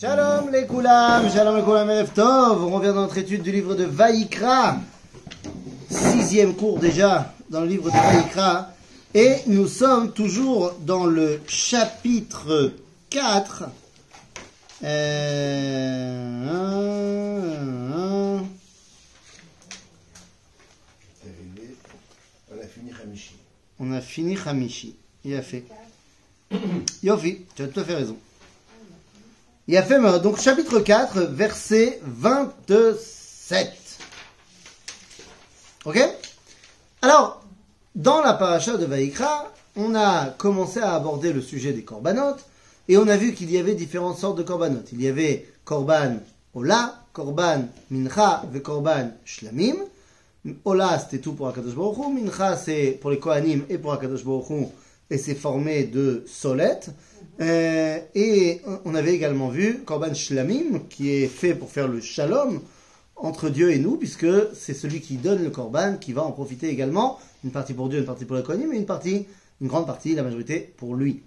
Shalom les koulam, shalom les koulam Erev Tov. On revient dans notre étude du livre de Vaïkra. Sixième cours déjà dans le livre de Vaïkra. Et nous sommes toujours dans le chapitre 4. Euh, un, un. On a fini. On a fini Hamishi. Il a fait. Yofi, tu as tout à fait raison. Il a fait euh, donc chapitre 4, verset 27. Ok? Alors, dans la paracha de Vaïkra, on a commencé à aborder le sujet des corbanotes et on a vu qu'il y avait différentes sortes de corbanotes. Il y avait korban ola, korban mincha et korban shlamim. Ola, c'était tout pour Akadosh Baruch Hu. Mincha, c'est pour les Kohanim et pour Akadosh Baruch Hu. Et c'est formé de solettes. Euh, et on avait également vu Korban Shlamim, qui est fait pour faire le shalom entre Dieu et nous, puisque c'est celui qui donne le Korban qui va en profiter également. Une partie pour Dieu, une partie pour les Kohanim, et une partie, une grande partie, la majorité pour lui.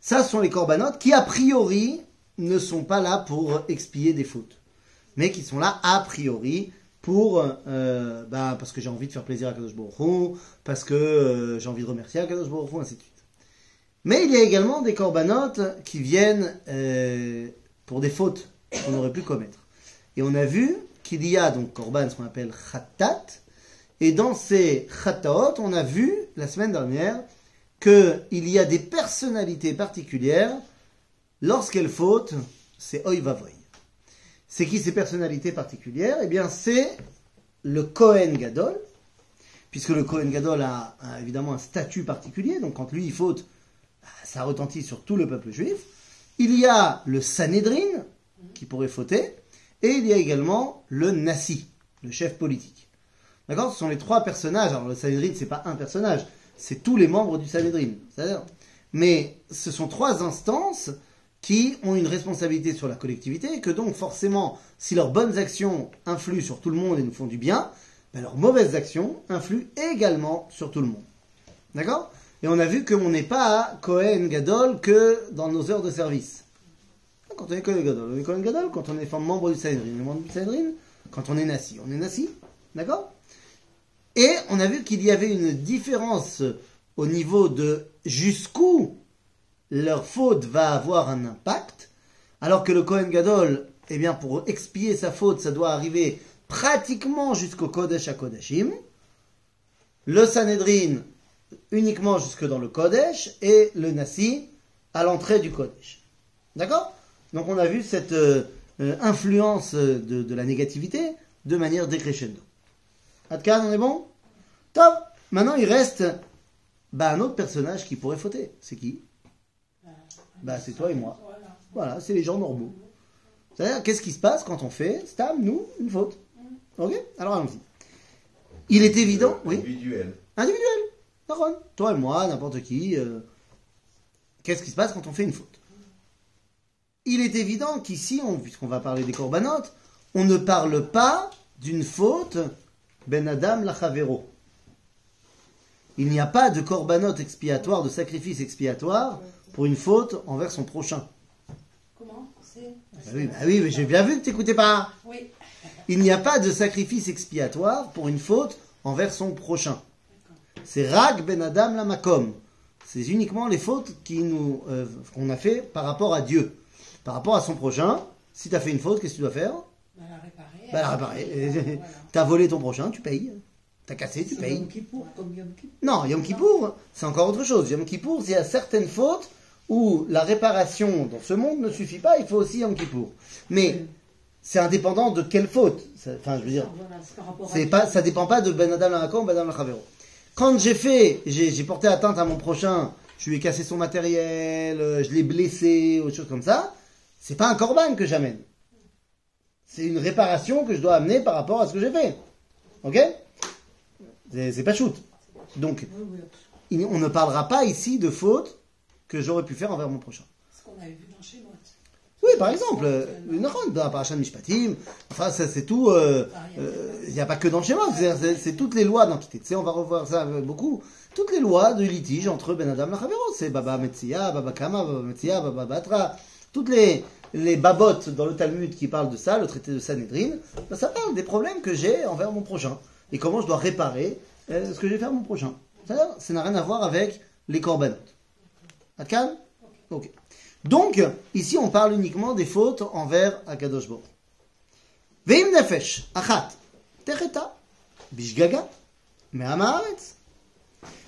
Ça, ce sont les Korbanotes qui, a priori, ne sont pas là pour expier des fautes. Mais qui sont là, a priori, pour, euh, bah, parce que j'ai envie de faire plaisir à Kadosh Baruch Hu, parce que euh, j'ai envie de remercier à Kadosh Baruch Hu, ainsi de suite. Mais il y a également des corbanotes qui viennent euh, pour des fautes qu'on aurait pu commettre. Et on a vu qu'il y a donc korban, ce qu'on appelle khatat, et dans ces khataot, on a vu la semaine dernière qu'il y a des personnalités particulières, lorsqu'elles fautent, c'est oi vavoy. C'est qui ces personnalités particulières? Eh bien, c'est le Kohen Gadol, puisque le Kohen Gadol a, a évidemment un statut particulier, donc quand lui il faute, ça retentit sur tout le peuple juif. Il y a le Sanhedrin, qui pourrait fauter, et il y a également le Nassi, le chef politique. D'accord? Ce sont les trois personnages. Alors le Sanhedrin, c'est pas un personnage, c'est tous les membres du Sanhedrin. Mais ce sont trois instances qui ont une responsabilité sur la collectivité, et que donc forcément, si leurs bonnes actions influent sur tout le monde et nous font du bien, ben, leurs mauvaises actions influent également sur tout le monde. D'accord? Et on a vu qu'on n'est pas Cohen Gadol que dans nos heures de service. Quand on est Cohen Gadol, on est Cohen Gadol. Quand on est membre du Sanhedrin, on est membre du Sanhedrin. Quand on est Nassi, on est Nassi. D'accord? Et on a vu qu'il y avait une différence au niveau de jusqu'où leur faute va avoir un impact, alors que le Kohen Gadol, eh bien, pour expier sa faute, ça doit arriver pratiquement jusqu'au Kodesh à Kodashim. Le Sanhedrin uniquement jusque dans le Kodesh et le Nassi à l'entrée du Kodesh. D'accord? Donc on a vu cette euh, euh, influence de, de la négativité de manière décrescendo. Adkan, on est bon? Top Maintenant il reste bah, un autre personnage qui pourrait fauter. C'est qui? Bah c'est toi et moi. Voilà, c'est les gens normaux. C'est-à-dire, qu'est-ce qui se passe quand on fait, Stam, nous, une faute? Ok? Alors allons-y. Il est évident, oui Individuel. Individuel. Toi et moi, n'importe qui. euh, Qu'est-ce qui se passe quand on fait une faute? Il est évident qu'ici, on- puisqu'on va parler des corbanotes, on ne parle pas d'une faute ben Adam lachavero. Il n'y a pas de corbanote expiatoire, de sacrifice expiatoire pour une faute envers son prochain. Comment? C'est Bah oui, bah oui, mais j'ai bien vu que t'écoutais pas. Oui. Il n'y a pas de sacrifice expiatoire pour une faute envers son prochain. C'est Rag ben Adam la Makom. C'est uniquement les fautes euh, qu'on a fait par rapport à Dieu. Par rapport à son prochain, si tu as fait une faute, qu'est-ce que tu dois faire? Bah, la réparer. Bah la réparer. Voilà. Tu as volé ton prochain, tu payes. Tu as cassé, tu payes. Yom Kippour, comme Yom Kippour. Non, Yom Kippour, c'est encore autre chose. Yom Kippour, il y a certaines fautes où la réparation dans ce monde ne suffit pas, il faut aussi Yom Kippour. Mais c'est indépendant de quelle faute. Enfin, je veux dire, Voilà, pas, ça dépend pas de Ben Adam Lamakon, Ben Adam Lachavero. Quand j'ai fait, j'ai porté atteinte à mon prochain, je lui ai cassé son matériel, euh, je l'ai blessé, autre chose comme ça, c'est pas un corban que j'amène. C'est une réparation que je dois amener par rapport à ce que j'ai fait. Ok? C'est pas shoot. Donc, on ne parlera pas ici de faute que j'aurais pu faire envers mon prochain. Ce qu'on avait vu dans. Oui, par exemple, euh, une la paracha de Mishpatim, enfin, ça c'est tout, euh, euh, il n'y a pas que dans le schéma, c'est- toutes les lois dans Kitté. Tu sais, on va revoir ça beaucoup. Toutes les lois de litige entre Ben Adam et Chavero, c'est Baba Metsia, Baba Kama, Baba Metsia, Baba Batra, toutes les, les babotes dans le Talmud qui parlent de ça, le traité de Sanhedrin, ben, ça parle des problèmes que j'ai envers mon prochain et comment je dois réparer ce que j'ai fait à mon prochain. Ça n'a rien à voir avec les corbanotes. Calme Ok. Donc, ici, on parle uniquement des fautes envers Akadosh Baruch. Veim nefesh, achat, tereta, bishgaga, me'am haaretz.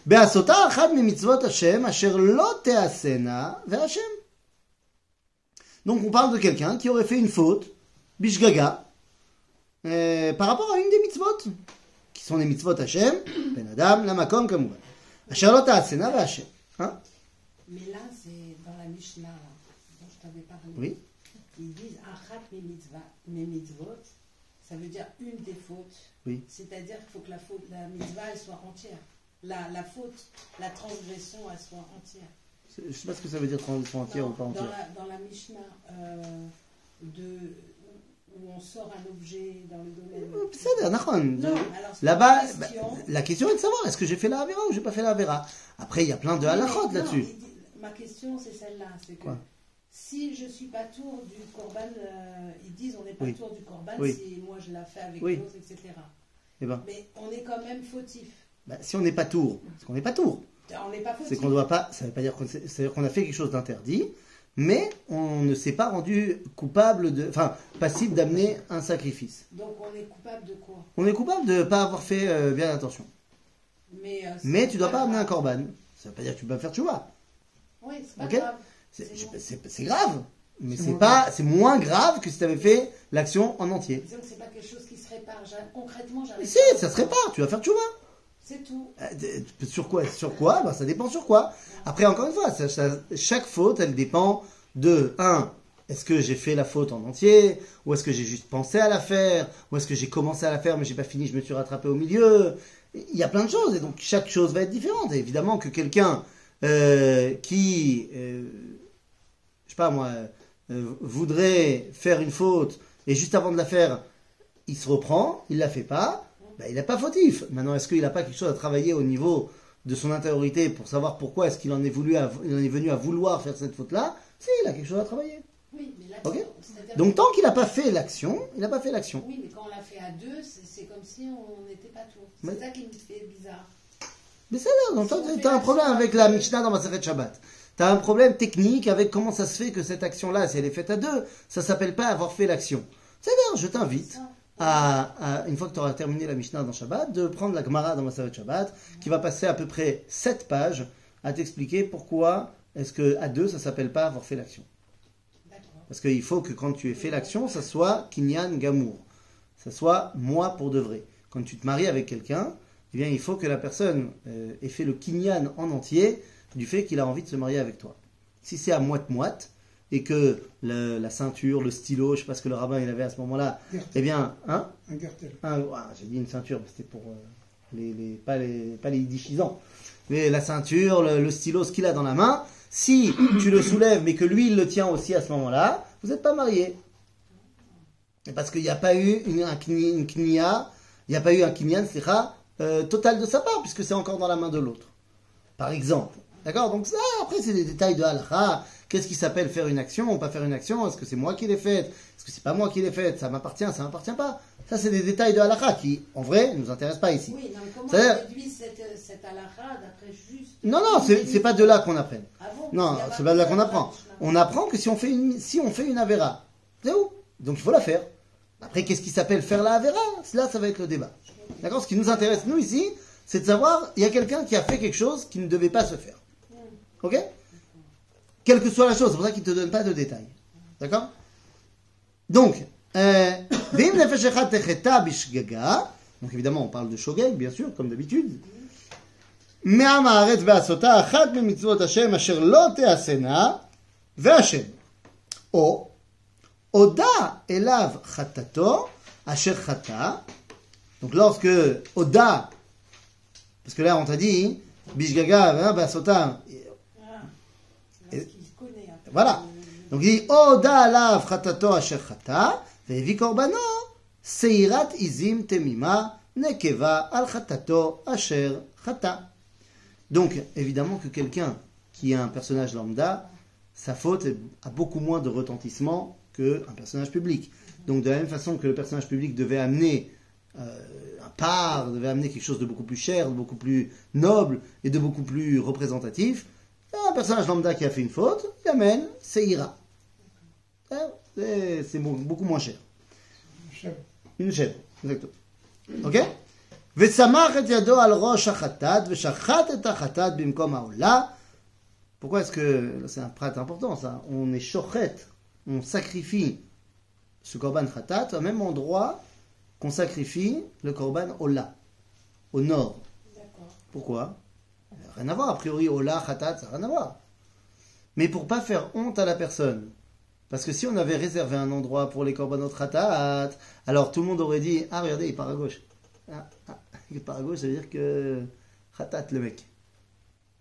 Be'asota achat mimitzvot Hashem, asher lo te'asena ve'Hashem. Donc, on parle de quelqu'un qui aurait fait une faute, bishgaga, euh, par rapport à une des mitzvot, qui sont les mitzvot Hashem, ben adam, lamakom, kamuvan. Asher lo te'asena ve'Hashem. Hein? Mais là, c'est dans la Mishnah oui. ils disent achat mes mitzvot, ça veut dire une des fautes. Oui. C'est-à-dire qu'il faut que la, faute, la mitzvah elle soit entière. La, la faute, la transgression, elle soit entière. Je ne sais pas ce que ça veut dire transgression entière non, ou pas entière. Dans la, dans la Mishnah, euh, de, où on sort un objet dans le domaine. Euh, de... Là-bas, bah, la question est de savoir est-ce que j'ai fait la Avera ou j'ai pas fait la Avera? Après, il y a plein de halakhot là-dessus. Ma question, c'est celle-là. C'est que. Quoi? Si je suis pas tour du corban, euh, ils disent on n'est pas Oui. tour du corban Oui. si moi je la fais avec Oui. l'autre, etc. Eh ben, Mais on est quand même fautif. bah, si on n'est pas tour, parce qu'on n'est pas tour, On n'est pas fautif. c'est qu'on doit pas, ça veut pas dire qu'on a fait quelque chose d'interdit, mais on ne s'est pas rendu coupable de, enfin, passible d'amener un sacrifice. Donc on est coupable de quoi? On est coupable de ne pas avoir fait euh, bien attention. Mais, euh, Mais tu dois pas amener un corban. Ça veut pas dire que tu peux pas faire tchouva. Oui, c'est pas grave. C'est grave, mais C'est pas, c'est moins grave que si tu avais fait l'action en entier. Disons que c'est pas quelque chose qui se répare. Concrètement, j'arrive. Si, ça se répare, tu vas faire tchouva. C'est tout. Euh, Sur quoi Sur quoi? Ben, Ça dépend sur quoi. Après, encore une fois, ça- ça- chaque faute, elle dépend de 1. Est-ce que j'ai fait la faute en entier? Ou est-ce que j'ai juste pensé à la faire? Ou est-ce que j'ai commencé à la faire mais j'ai pas fini, je me suis rattrapé au milieu? Il y a plein de choses et donc chaque chose va être différente. Et évidemment que quelqu'un euh, qui, euh, sais pas moi, euh, voudrait faire une faute et juste avant de la faire, il se reprend, il la fait pas, ben, il n'est pas fautif. Maintenant, est-ce qu'il n'a pas quelque chose à travailler au niveau de son intériorité pour savoir pourquoi est-ce qu'il en est voulu à- il en est venu à vouloir faire cette faute-là? Si, il a quelque chose à travailler. Oui, mais là, Donc tant qu'il n'a pas fait l'action, il n'a pas fait l'action. Oui, mais quand on l'a fait à deux, c'est comme si on n'était pas tour. C'est Mais- ça qui me fait bizarre. Mais c'est là, donc Si tu as un problème avec la Mishnah dans Maseret Shabbat. Tu as un problème technique avec comment ça se fait que cette action-là, si elle est faite à deux, ça s'appelle pas avoir fait l'action. C'est-à-dire, je t'invite à, à- une fois que tu auras terminé la Mishnah dans Shabbat, de prendre la Gemara dans Maseret Shabbat, qui va passer à peu près 7 pages à t'expliquer pourquoi est-ce que à deux, ça s'appelle pas avoir fait l'action. Parce qu'il faut que quand tu aies fait l'action, ça soit kinyan gamour. Ça soit moi pour de vrai. Quand tu te maries avec quelqu'un, eh bien, il faut que la personne euh, ait fait le kinyan en entier du fait qu'il a envie de se marier avec toi. Si c'est à moite-moite, et que le- la ceinture, le stylo, je sais pas ce que le rabbin il avait à ce moment-là, eh bien, hein Un cartel. un- ah, j'ai dit une ceinture, mais c'était pour euh, les, les- pas les pas les yiddishisants. Mais la ceinture, le, le stylo, ce qu'il a dans la main, si tu le soulèves, mais que lui il le tient aussi à ce moment-là, vous n'êtes pas mariés. Et Parce qu'il n'y a pas eu une, un kni- knia, il n'y a pas eu un kinyan, c'est total de sa part, puisque c'est encore dans la main de l'autre. Par exemple. D'accord Donc ça, après, c'est des détails de halakha. Qu'est-ce qui s'appelle faire une action ou pas faire une action? Est-ce que c'est moi qui l'ai faite? Est-ce que c'est pas moi qui l'ai faite? Ça m'appartient, ça m'appartient pas Ça, c'est des détails de halakha qui, en vrai, ne nous intéressent pas ici. Oui, non, mais comment on réduit cette, cette halakha d'après juste. Non, non, c'est pas de là qu'on. Ah bon Non, c'est pas de là qu'on dans apprend. On apprend que si on fait une, si on fait une Avera, c'est où? Donc il faut la faire. Après, qu'est-ce qui s'appelle faire la Avera? Là, ça va être le débat. D'accord? Ce qui nous intéresse, nous, ici, c'est de savoir, il y a quelqu'un qui a fait quelque chose qui ne devait pas se faire. Ok Quelle que soit la chose, c'est pour ça qu'il ne te donne pas de détails. D'accord Donc, euh, Ve'im nefesh echad techeta bishgaga. donc évidemment, on parle de shogeg, bien sûr, comme d'habitude. מעם הארץ בעשותה אחת ממצוות השם אשר לא תעשנה והשם. או הודה אליו חטאתו אשר חטא. Donc lorsque הודה, parce que là on t'a dit, bishgaga, בעשותה, voilà. Donc il dit Oda la chatato asher chata, ve'evi korbano, seirat izim temima, nekeva al chatato asher chata. Donc évidemment que quelqu'un qui est un personnage lambda, sa faute a beaucoup moins de retentissement qu'un personnage public. Donc de la même façon que le personnage public devait amener euh, un part, devait amener quelque chose de beaucoup plus cher, de beaucoup plus noble et de beaucoup plus représentatif, un personnage lambda qui a fait une faute, il amène, c'est ira. Hein, C'est c'est mo- beaucoup moins cher. chef. Une chèvre, exactement. Ok ושמח את ידו על ראש החטאת, ושחט את החטאת במקום העולה. Pourquoi est-ce que, là, c'est un prat important ça, on est shochet, on sacrifie ce korban khatat au même endroit qu'on sacrifie le korban ola, au nord. D'accord. Pourquoi Rien à voir, a priori ola, khatat, ça n'a rien à voir. Mais pour pas faire honte à la personne, parce que si on avait réservé un endroit pour les korbanot khatat, alors tout le monde aurait dit Ah, regardez, il part à gauche. Ah, ah, il part à gauche, ça veut dire que khatat le mec.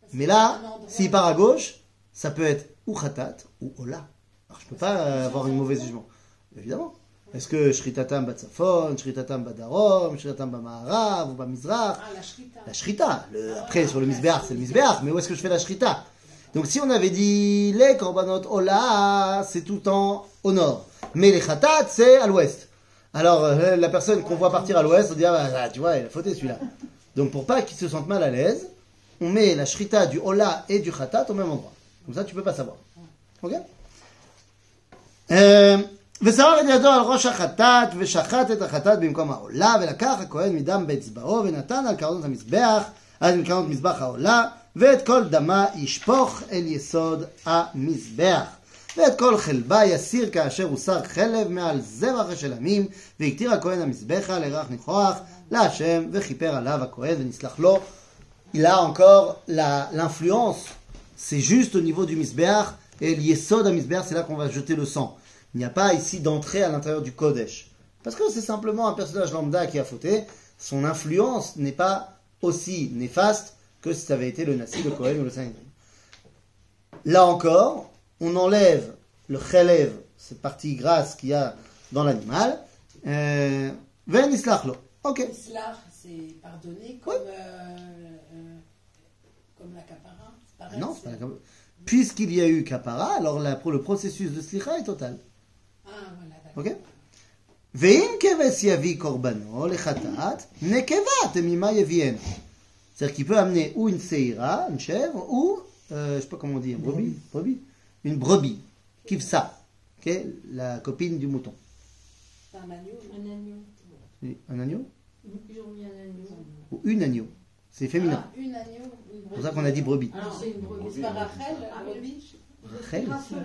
Parce Mais là, s'il part à gauche, ça peut être ou khatat ou ola. Alors je peux pas avoir une mauvaise jugement. Évidemment. Est-ce que shritatam batzafon, shritatam badarom, shritatam bamaharav ou bamizrach Ah, la shrita. la shrita. Le- après, sur le misbéach, c'est le misbéach. Mais où est-ce que je fais la shrita? Donc, si on avait dit les korbanot ola, c'est tout le temps au nord. Mais les khatat, c'est à l'ouest. Alors, euh, la personne qu'on voit partir à l'ouest, on dit, ah, bah, ah, tu vois, il a fauté celui-là. Donc, pour pas qu'il se sente mal à l'aise, on met la shrita du ola et du khatat au même endroit. Comme ça, tu peux pas savoir. Ok אה, ושרף את ידו על ראש החטאת, ושחט את החטאת במקום העולה, ולקח הכהן מדם באצבעו, ונתן על קרנות המזבח, על קרנות מזבח העולה, ואת כל דמה ישפוך אל יסוד המזבח. ואת כל חלבה יסיר כאשר הוסר חלב מעל זבח השלמים, והקטיר הכהן המזבחה לרח ניחוח להשם, וכיפר עליו הכהן ונסלח לו. Il a encore la- l'influence, c'est juste au niveau du misbéach, et l'yesod à misbéach, c'est là qu'on va jeter le sang. Il n'y a pas ici d'entrée à l'intérieur du Kodesh. Parce que c'est simplement un personnage lambda qui a fauté, son influence n'est pas aussi néfaste que si ça avait été le Nassi, le Kohen ou le Sanhedrin. Là encore, on enlève le chelev, cette partie grasse qu'il y a dans l'animal, euh, ven islach lo. Ok. Islah, c'est pardonner comme, euh, euh, comme l'accaparant. C'est pareil, Non, c'est- c'est pas la cap- Puisqu'il y a eu kapara, alors la- le processus de slicha est total. Ah, voilà, d'accord. Ok ואם כבש יביא קורבנו לחטאת, נקבה תמימה יביאנו. C'est-à-dire qu'il peut amener ou une seira, une chèvre, ou, euh, je sais pas comment on dit, un brebis, brebis, une brebis, kivsa, ok, la copine du mouton. Un agneau. Un agneau. Oui, Un agneau. Ou une agneau. C'est féminin. Ah, une agneau, une C'est pour ça qu'on a dit brebis. Alors c'est une brebis. C'est pas Rachel, Ah, la brebis Rachel entendu.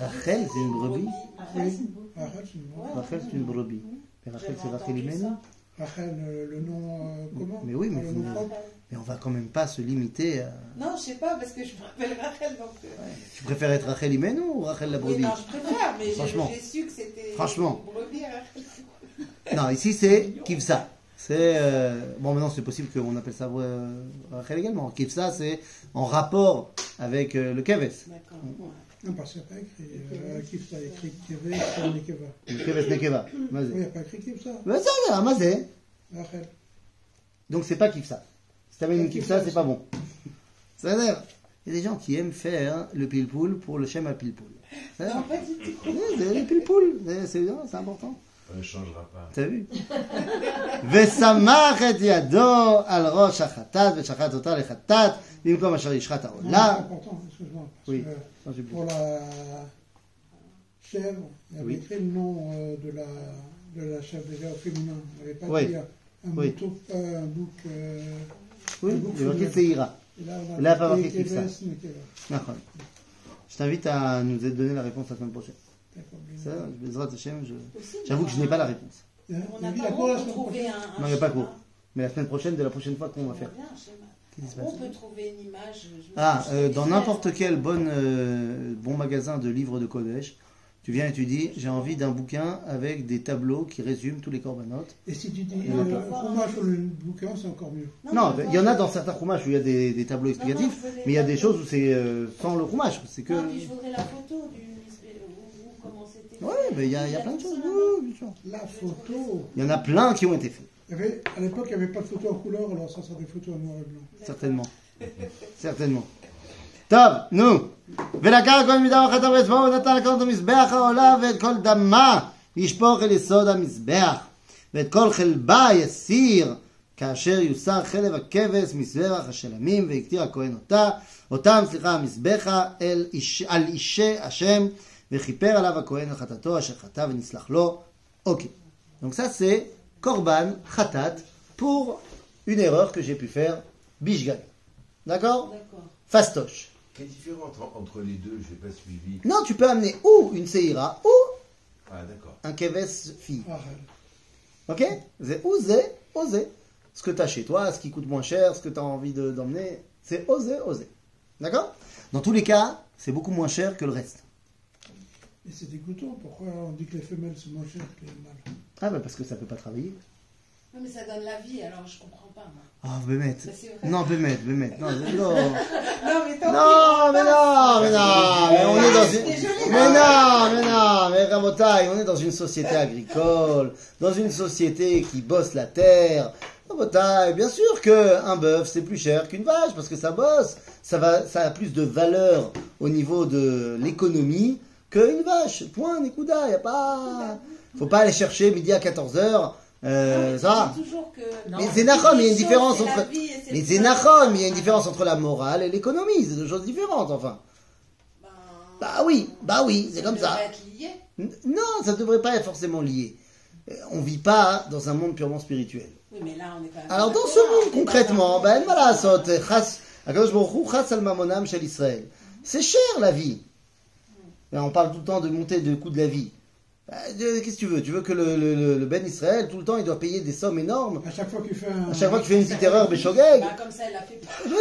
Rachel, c'est une brebis. Rachel, c'est une brebis. Rachel, c'est une brebis. Ouais. Rachel, c'est une brebis. Mais Rachel, c'est Rachel ça. Rachel, euh, le nom euh, comment Mais oui, mais vous-. Mais on va quand même pas se limiter à... Non, je sais pas, parce que je m'appelle Rachel, donc... euh, Tu préfères être Rachel Imenu ou Rachel la Oui, brebis non, je préfère, mais j'ai- Franchement. j'ai su que c'était Franchement. brebis Rachel. Non, ici c'est Kivsa. C'est euh, bon maintenant c'est possible qu'on appelle ça Rachel également. Kivsa c'est en rapport avec euh, le Keves. D'accord. Non, parce qu'il n'y a pas écrit. Euh, Kif, ça a écrit Kevé, c'est Nekeva. Keves Nekeva. Oui, il n'y a pas écrit Kif, ça. Mais ça un mazé. Rachel. Donc c'est pas Kivsa. Si t'avais une Kivsa c'est pas bon. Ça il y a des gens qui aiment faire le pilpoul pour le schéma pilpoul. Ça veut dire, Non, pas du tout. oui, c'est le pilpoul, c'est c'est bien, c'est important. On ne changera pas. t'as vu ושמח את ידו על ראש החטאת ושחט אותה לחטאת במקום אשר ישחט Non, העולה. c'est important, excuse-moi. Parce Oui. que Non, j'ai plus. pour la chèvre, il y avait Oui. écrit le nom euh, de, la, de la chèvre déjà au féminin. Il n'y avait pas Oui. dit un Oui. mouton, euh, un bouc. euh, Oui, un bouc il y a marqué féminin. Seira. Et là, on a Là, pas marqué marqué Kifsa. Keves, Nekeva. D'accord. Je t'invite à nous donner la réponse la semaine prochaine. Ça, j'avoue que je n'ai pas la réponse. On n'a dit pas la honte cour la semaine trouver prochaine. un, un Non, il n'y a pas cours. Mais la semaine prochaine, de la prochaine fois qu'on va faire. Un On peut trouver une image. Ah, euh, dans n'importe quel bon, euh, bon magasin de livres de Kodesh, tu viens et tu dis j'ai envie d'un bouquin avec des tableaux qui résument tous les corbanotes. Et si tu dis euh, fromage sur le bouquin, c'est encore mieux. Non, il y en a dans certains roumages où il y a des, des tableaux explicatifs, mais il y a des choses où c'est euh, sans le roumage. C'est que. Non, puis je voudrais la photo du comment c'était. Ouais, fait. mais il y a, il y a Il plein de tout choses. ça là-bas. oui, bien sûr. La photo. Il y en a plein qui ont été faits, Il y avait, à l'époque, il n'y avait pas de photo en couleur, alors ça sera des photos en noir et blanc. certainement. certainement. טוב, נו. ולקח הכהן מדם החטא ואצבעו ונתן לקנות המזבח העולה ואת כל דמה ישפוך אל יסוד המזבח ואת כל חלבה יסיר כאשר יוסר חלב הכבש מזבח השלמים והקטיר הכהן אותה אותם סליחה המזבחה אל איש, על אישי השם Ok. Donc ça c'est Korban Khatat pour une erreur que j'ai pu faire, Bishgan. D'accord? Fastoche. Quelle différence entre les deux? Je pas suivi. Non, tu peux amener ou une Seira ou ah, un Keves fille. Ah, ok? C'est oser, oser. Ce que tu as chez toi, ce qui coûte moins cher, ce que tu as envie d'emmener, c'est oser, oser. D'accord? Dans tous les cas, c'est beaucoup moins cher que le reste. Et c'est dégoûtant. Pourquoi on dit que les femelles sont moins chères que les mâles Ah bah parce que ça peut pas travailler. Non, mais ça donne la vie, alors je comprends pas. Moi. Ah, Bémet. Mais c'est vrai. Non, Bémet, Bémet. Non, non. Non, mais tant Non, mais non, mais non, mais on est dans une... C'était joli, Mais non, mais non, mais on est dans une société agricole, dans une société qui bosse la terre. Rabotai, bien sûr que un bœuf c'est plus cher qu'une vache parce que ça bosse, ça va, ça a plus de valeur au niveau de l'économie qu'une vache. Point, Nikuda, y a pas, faut pas aller chercher midi à 14 h euh, ça. Mais c'est il y a une différence entre. Mais c'est il y a une différence entre la morale et l'économie. C'est deux choses différentes, enfin. Ben, Bah oui, bah oui, c'est comme ça. devrait être lié. Non, ça ne devrait pas être forcément lié. Euh, On vit pas dans un monde purement spirituel. Oui, mais là, on est quand même. Alors dans ce monde, concrètement, ben voilà. C'est cher la vie on parle tout le temps de montée de coût de la vie. Bah, qu'est-ce que tu veux? Tu veux que le, Ben Israël, tout le temps, il doit payer des sommes énormes À chaque fois qu'il fait, un... à chaque fois fait une petite erreur, ben Béchogeg bah, Comme ça, ah, il a fait. Il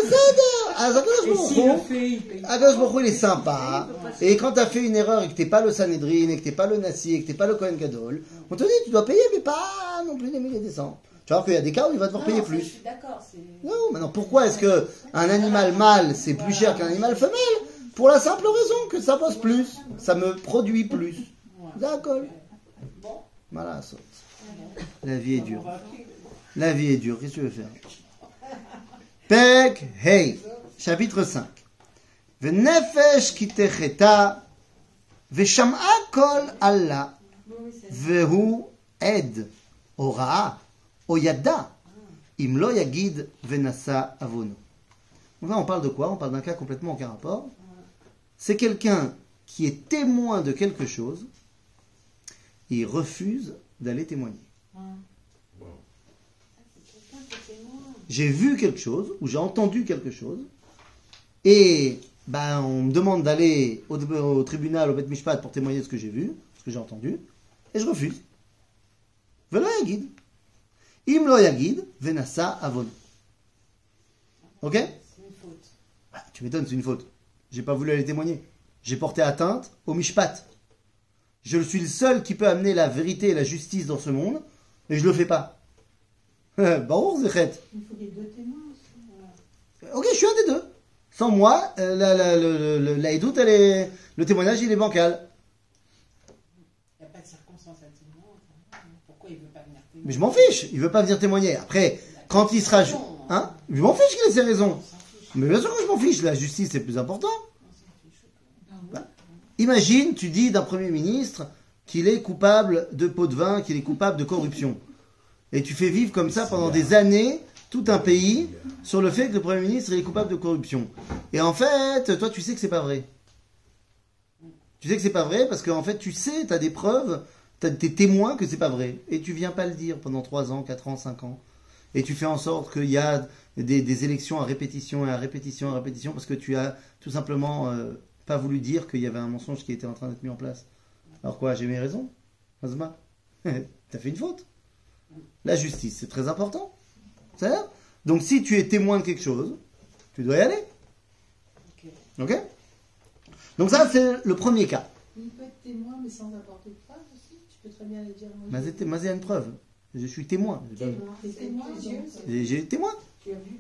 ah, est sympa. Et quand tu as fait une erreur et que t'es pas le Sanhedrin, et que t'es pas le Nassi, et que t'es pas le Kohen Gadol, on te dit tu dois payer, mais pas non plus des milliers de cents. Tu vois qu'il y a des cas où il va devoir payer plus. Je suis d'accord. Non, maintenant pourquoi est-ce que un animal mâle c'est plus cher qu'un animal femelle? Pour la simple raison que ça bosse plus, ça me produit plus. D'accord. Voilà. La vie est dure. La vie est dure, qu'est-ce que tu veux faire? Pek, hey, chapitre 5. Venefesh vesham'a kol Allah, vehu ed, ora'a, oyada, imlo yagid venasa avono. Là, on parle de quoi? On parle d'un cas complètement aucun rapport. C'est quelqu'un qui est témoin de quelque chose et il refuse d'aller témoigner. J'ai vu quelque chose ou j'ai entendu quelque chose et ben, on me demande d'aller au, au tribunal, au Bet Mishpat pour témoigner de ce que j'ai vu, ce que j'ai entendu, et je refuse. Velo yagid. Im lo yagid, venasa avon. Ok? C'est une faute. Ah, Tu m'étonnes, c'est une faute. J'ai pas voulu aller témoigner. J'ai porté atteinte au Mishpat. Je suis le seul qui peut amener la vérité et la justice dans ce monde, et je le fais pas. Baruch Zechet. Il faut qu'il y ait deux témoins aussi. Ok, je suis un des deux. Sans moi, euh, la, la, le- le- la édoute, elle est, le témoignage, il est bancal. Il n'y a pas de circonstance atténuante. hein. Pourquoi il ne veut pas venir témoigner? Mais je m'en fiche, il veut pas venir témoigner. Après, quand il sera... ju- Hein Je m'en fiche qu'il ait ses raisons. Mais bien sûr que je m'en fiche, la justice c'est plus important. Bah, Imagine, tu dis d'un Premier ministre qu'il est coupable de pot de vin, qu'il est coupable de corruption. Et tu fais vivre comme ça pendant des années tout un pays sur le fait que le Premier ministre est coupable de corruption. Et en fait, toi tu sais que c'est pas vrai. Tu sais que c'est pas vrai parce qu'en fait tu sais, tu as des preuves, tu as des témoins que c'est pas vrai. Et tu viens pas le dire pendant 3 ans, 4 ans, 5 ans. Et tu fais en sorte qu'il y a des, des élections à répétition et à répétition à répétition parce que tu as tout simplement euh, pas voulu dire qu'il y avait un mensonge qui était en train d'être mis en place. Alors quoi, j'ai mes raisons Azma T'as fait une faute. La justice, c'est très important. C'est ça Donc si tu es témoin de quelque chose, tu dois y aller. Ok. Donc ça, c'est le premier cas. Il peut être témoin, mais sans apporter de preuve aussi. Tu peux très bien le dire. une preuve. Je suis témoin. J'ai Témoin. J'ai témoin qui a vu?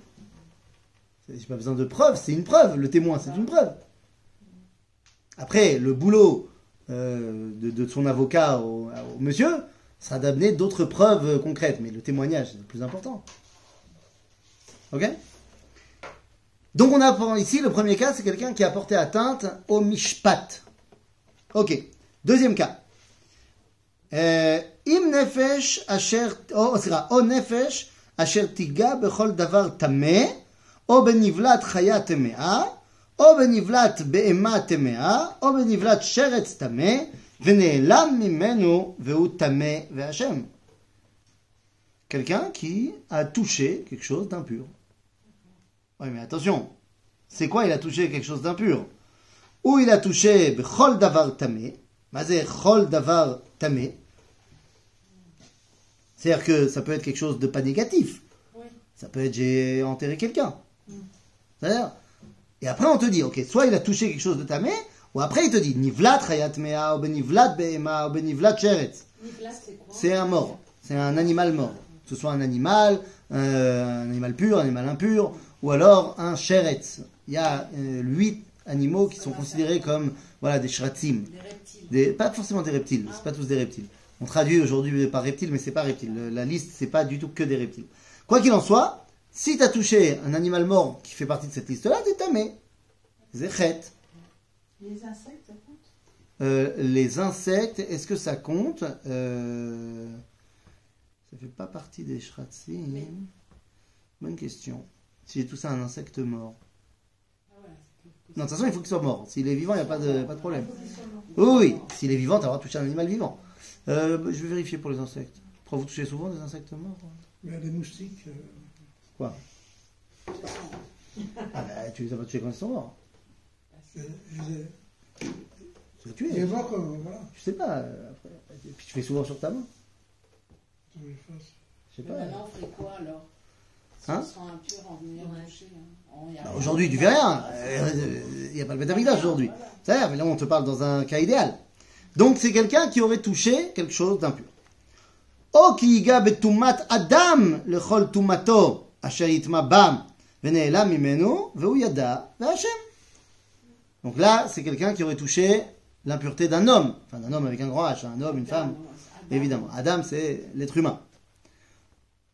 J'ai pas besoin de preuve, c'est une preuve. Le témoin, c'est une preuve. Après, le boulot euh, de, son avocat au, monsieur sera d'amener d'autres preuves concrètes. Mais le témoignage, c'est le plus important. Ok? Donc, on a ici le premier cas, c'est quelqu'un qui a porté atteinte au mishpat. Ok. Deuxième cas. Euh, Im nefesh asher. Oh, oh nefesh אשר תיגע בכל דבר טמא, או בנבלת חיה טמאה, או בנבלת בהמה טמאה, או בנבלת שרץ טמא, ונעלם ממנו והוא טמא והשם. Quelqu'un qui a touché quelque chose d'impur. Oui, mais attention, c'est quoi il a touché quelque chose d'impur Ou il a touché bechol davar tamé, mazé chol davar tamé. c'est-à-dire que ça peut être quelque chose de pas négatif. Oui. Ça peut être j'ai enterré quelqu'un. C'est-à-dire, et après on te dit, ok, soit il a touché quelque chose de tamé, ou après il te dit nivlat chayat mea, ou benivlat behema, ou benivlat. Nicolas, c'est un mort, c'est un animal mort. Que ce soit un animal, euh, un animal pur, un animal impur, ou alors un sheretz. Il y a euh, huit animaux qui sont considérés comme voilà des shratzim. Des reptiles. Des, pas forcément des reptiles, c'est pas tous des reptiles. On traduit aujourd'hui par reptiles, mais c'est pas reptile. Le- La liste, c'est pas du tout que des reptiles. Quoi qu'il en soit, si tu as touché un animal mort qui fait partie de cette liste-là, t'es tamé. Les insectes, ça compte? Euh, les insectes, est-ce que ça compte? Euh, Ça fait pas partie des shratzim. Bonne question. Si j'ai tout ça un insecte mort. Ah ouais, Non, de toute façon, il faut qu'il soit mort. S'il est vivant, il n'y a pas de, pas de problème. Oui, oui. S'il est vivant, tu as le droit de toucher un animal vivant. Euh, je vais vérifier pour les insectes. Pourquoi vous touchez souvent des insectes morts hein? Mais les moustiques, euh, Quoi? Ah bah, tu les as pas touchés quand ils sont morts. je, je les ai- Tu les as je les tués. vois comme, voilà, Je sais pas. euh, après. Et puis tu fais souvent sur ta main. Je sais Mais pas. maintenant, on ferait quoi alors? Hein? hein. Y a Bah, aujourd'hui, tu fais rien. Il n'y a pas le métamidage aujourd'hui. Voilà. C'est-à-dire, mais là, on te parle dans un cas idéal. Donc, c'est quelqu'un qui aurait touché quelque chose d'impur. O ki yiga betumat adam lechol tumato asher yitma bam vene'elam mimenu ve'hu yada ve'Hashem. Donc là, c'est quelqu'un qui aurait touché l'impureté d'un homme. Enfin, d'un homme avec un grand H, hein, un homme, une femme. Évidemment. Adam, c'est l'être humain.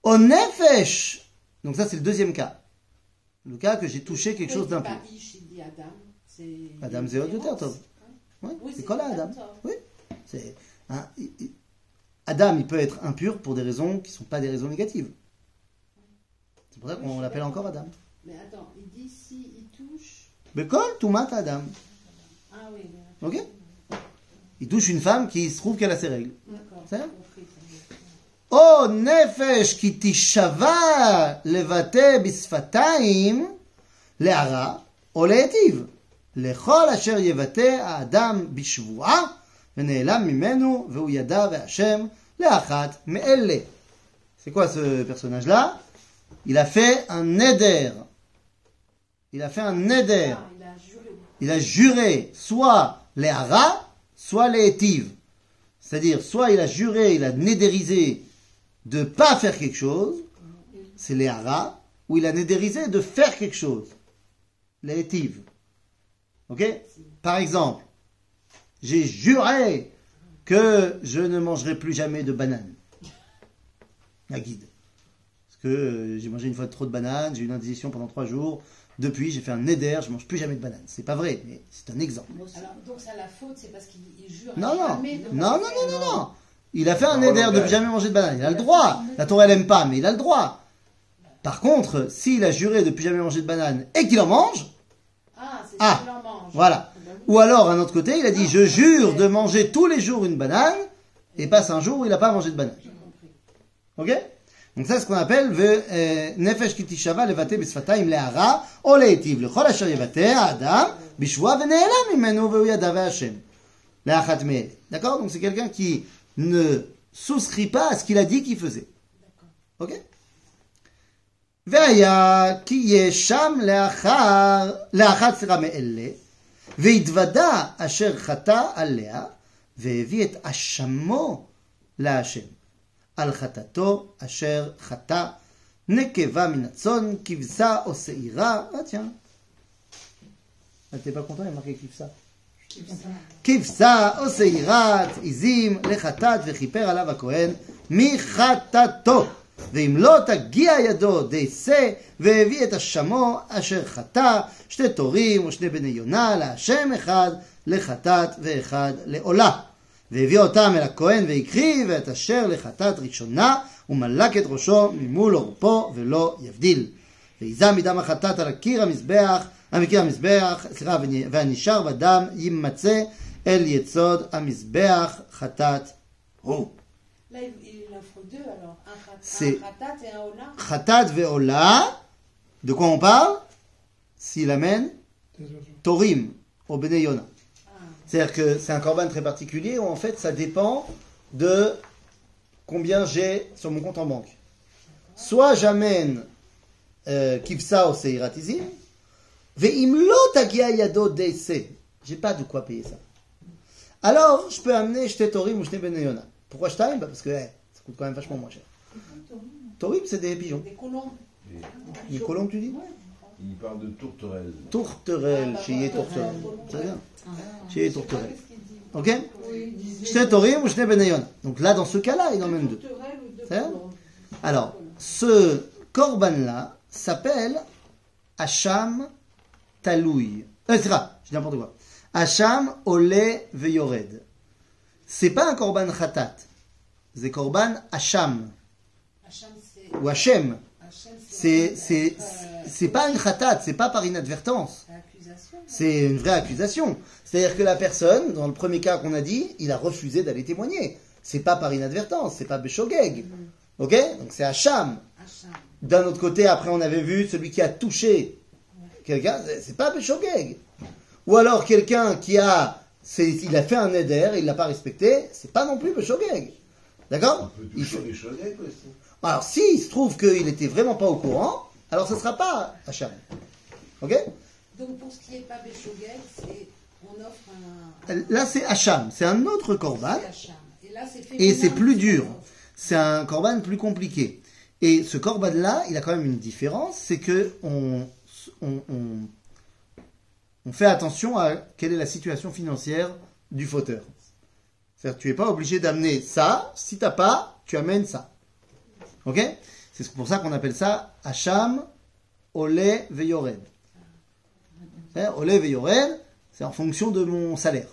Au nefesh. Donc ça, c'est le deuxième cas. Le cas que j'ai touché quelque chose d'impur. Adam. C'est Adam, c'est oui, oui c'est Adam. Oui. Adam, il peut être impur pour des raisons qui ne sont pas des raisons négatives. C'est pour ça qu'on l'appelle encore Adam. Mais attends, il dit si il touche. Mais Kol Toumat Adam. Ah oui. Ok Il touche une femme qui se trouve qu'elle a ses règles. D'accord. Oh nefesh ki tishava levate bisfatayim le'ara ou le'etiv. כי תישבע לבטא בשפתיים להרע או להיטיב. לכל אשר יבטא האדם בשבועה ונעלם ממנו והוא ידע והשם לאחת מאלה. C'est quoi ce personnage-là Il a fait un neder. Il a fait un neder. Ah, il a juré. Il a juré soit les hara, soit les étives. C'est-à-dire, soit il a juré, il a nédérisé de pas faire quelque chose, c'est les hara, ou il a nédérisé de faire quelque chose, les étives. Ok? Par exemple, j'ai juré que je ne mangerai plus jamais de bananes. La guide. Parce que euh, j'ai mangé une fois trop de bananes, j'ai eu une indigestion pendant trois jours. Depuis, j'ai fait un neder, je mange plus jamais de bananes. C'est pas vrai, mais c'est un exemple. Alors, donc ça, la faute, c'est parce qu'il il jure. Non, non, jamais de non, non, manger. non, non, non. Il a fait un neder de plus jamais manger de bananes. Il a le droit. La Torah, elle aime pas, mais il a le droit. Par contre, s'il a juré de plus jamais manger de bananes et qu'il en mange, Ah, c'est Ah, ce qu'il en mange. voilà. Ah, bah oui. Ou alors, un autre côté, il a dit, je jure de manger tous les jours une banane, et passe un jour où il n'a pas mangé de banane. J'ai compris. Ok Donc ça, c'est ce qu'on appelle ve- euh, nefesh kitishava levate bisfataim lehara o leitiv lechol asher yevate adam bishua vene'elam mimenu ve'hu yada ve'Hashem. Le'achat me'el. D'accord Donc c'est quelqu'un qui ne souscrit pas à ce qu'il a dit qu'il faisait. Ok והיה כי יש שם לאחר, לאחת סליחה מאלה, והתוודה אשר חטא עליה, והביא את אשמו להשם. על חטאתו אשר חטא, נקבה מן הצאן, כבשה או שעירה, ah tiens. Ah, t'es pas content, il y a marqué כבשה. כבשה או שעירת עזים לחטאת וכיפר עליו הכהן מחטאתו. ואם לא תגיע ידו די שא, והביא את השמו אשר חטא, שתי תורים ושני בני יונה, להשם אחד לחטאת ואחד לעולה. והביא אותם אל הכהן והקריב את אשר לחטאת ראשונה, ומלק את ראשו ממול עורפו ולא יבדיל. ויזם מדם החטאת על הקיר המזבח, המקיר המזבח, סליחה, והנשאר בדם יימצא אל יסוד המזבח חטאת הוא. Il offre deux alors. Un, khatat et un ola. Khatat ve'ola, de quoi on parle? S'il amène Torim au Bene Yona. C'est-à-dire que c'est un korban très particulier où en fait ça dépend de combien j'ai sur mon compte en banque. Soit j'amène euh, kivsa au seiratizim, ve'im lo tagia yado deise. J'ai pas de quoi payer ça. Alors je peux amener shte torim ou shte Bene Yona. Pourquoi shtaim Parce que eh, coûte quand même vachement moins cher. Torim c'est des pigeons. Des colombes. Des colombes tu dis Il parle de tourterelle. Tourterelle, Ah, chez Yé d'accord, Tourterelle. tourterelle. C'est bien. Chez Yé Tourterelle. Ok Shte Torim ou Shte Benayona. Donc là, dans ce cas-là, il en emmène deux. Alors, ce korban-là s'appelle Hacham Taloui. Euh, c'est vrai, je dis n'importe quoi. Hacham Ole Veyored. C'est pas un korban khatat. C'est korban Hacham. Ou Hachem. Hachem, C'est, c'est, euh, c'est pas une khatat, c'est pas par inadvertance. C'est une vraie accusation. C'est-à-dire que la personne, dans le premier cas qu'on a dit, il a refusé d'aller témoigner. C'est pas par inadvertance, c'est pas Beshogeg. Ok? Donc c'est Hacham. D'un autre côté, après on avait vu celui qui a touché quelqu'un, c'est- pas Beshogeg. Ou alors quelqu'un qui a, c'est- il a fait un éder, il l'a pas respecté, c'est pas non plus Beshogeg. D'accord Il faut- les aussi. Alors s'il se trouve qu'il était vraiment pas au courant, alors ce sera pas Hacham. Ok Donc pour ce qui n'est pas Béchogel, c'est. On offre un. Là c'est Hacham, c'est un autre Hacham. Et là, c'est Et féminin, c'est plus dur. C'est un korban plus compliqué. Et ce korban-là, il a quand même une différence, c'est que on, on, on- on fait attention à quelle est la situation financière du fauteur. C'est-à-dire, tu n'es pas obligé d'amener ça. Si t'as pas, tu amènes ça. Ok? C'est pour ça qu'on appelle ça Hacham Ole Veyored. Hein, Ole Veyored, c'est en fonction de mon salaire.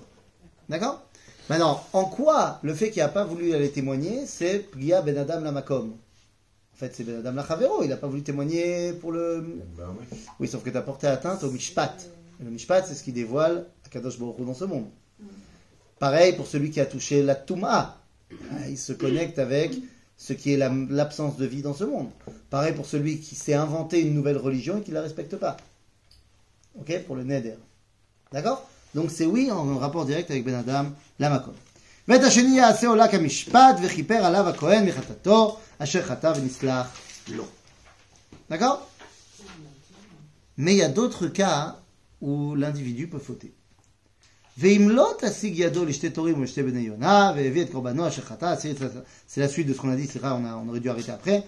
D'accord? Maintenant, en quoi le fait qu'il n'a pas voulu aller témoigner, c'est Pgia Ben Adam Lamakom? En fait, c'est Ben Adam Lachavero, il n'a pas voulu témoigner pour le. Ben oui. Oui, sauf que tu as porté atteinte au Mishpat. Et le Mishpat, c'est ce qui dévoile Akadosh Baruch Hu dans ce monde. Pareil pour celui qui a touché la Touma. Ah, Il se connecte avec ce qui est la- l'absence de vie dans ce monde. Pareil pour celui qui s'est inventé une nouvelle religion et qui ne la respecte pas. Ok Pour le Neder. D'accord Donc c'est oui en rapport direct avec Ben Adam, Lamakom. ואת השני יעשה עולה כמשפט וכיפר עליו הכהן מחטאתו אשר חטא ונסלח לו. D'accord Mais il y a d'autres cas où l'individu peut fauter. C'est la suite de ce qu'on a dit, on, a- on aurait dû arrêter après.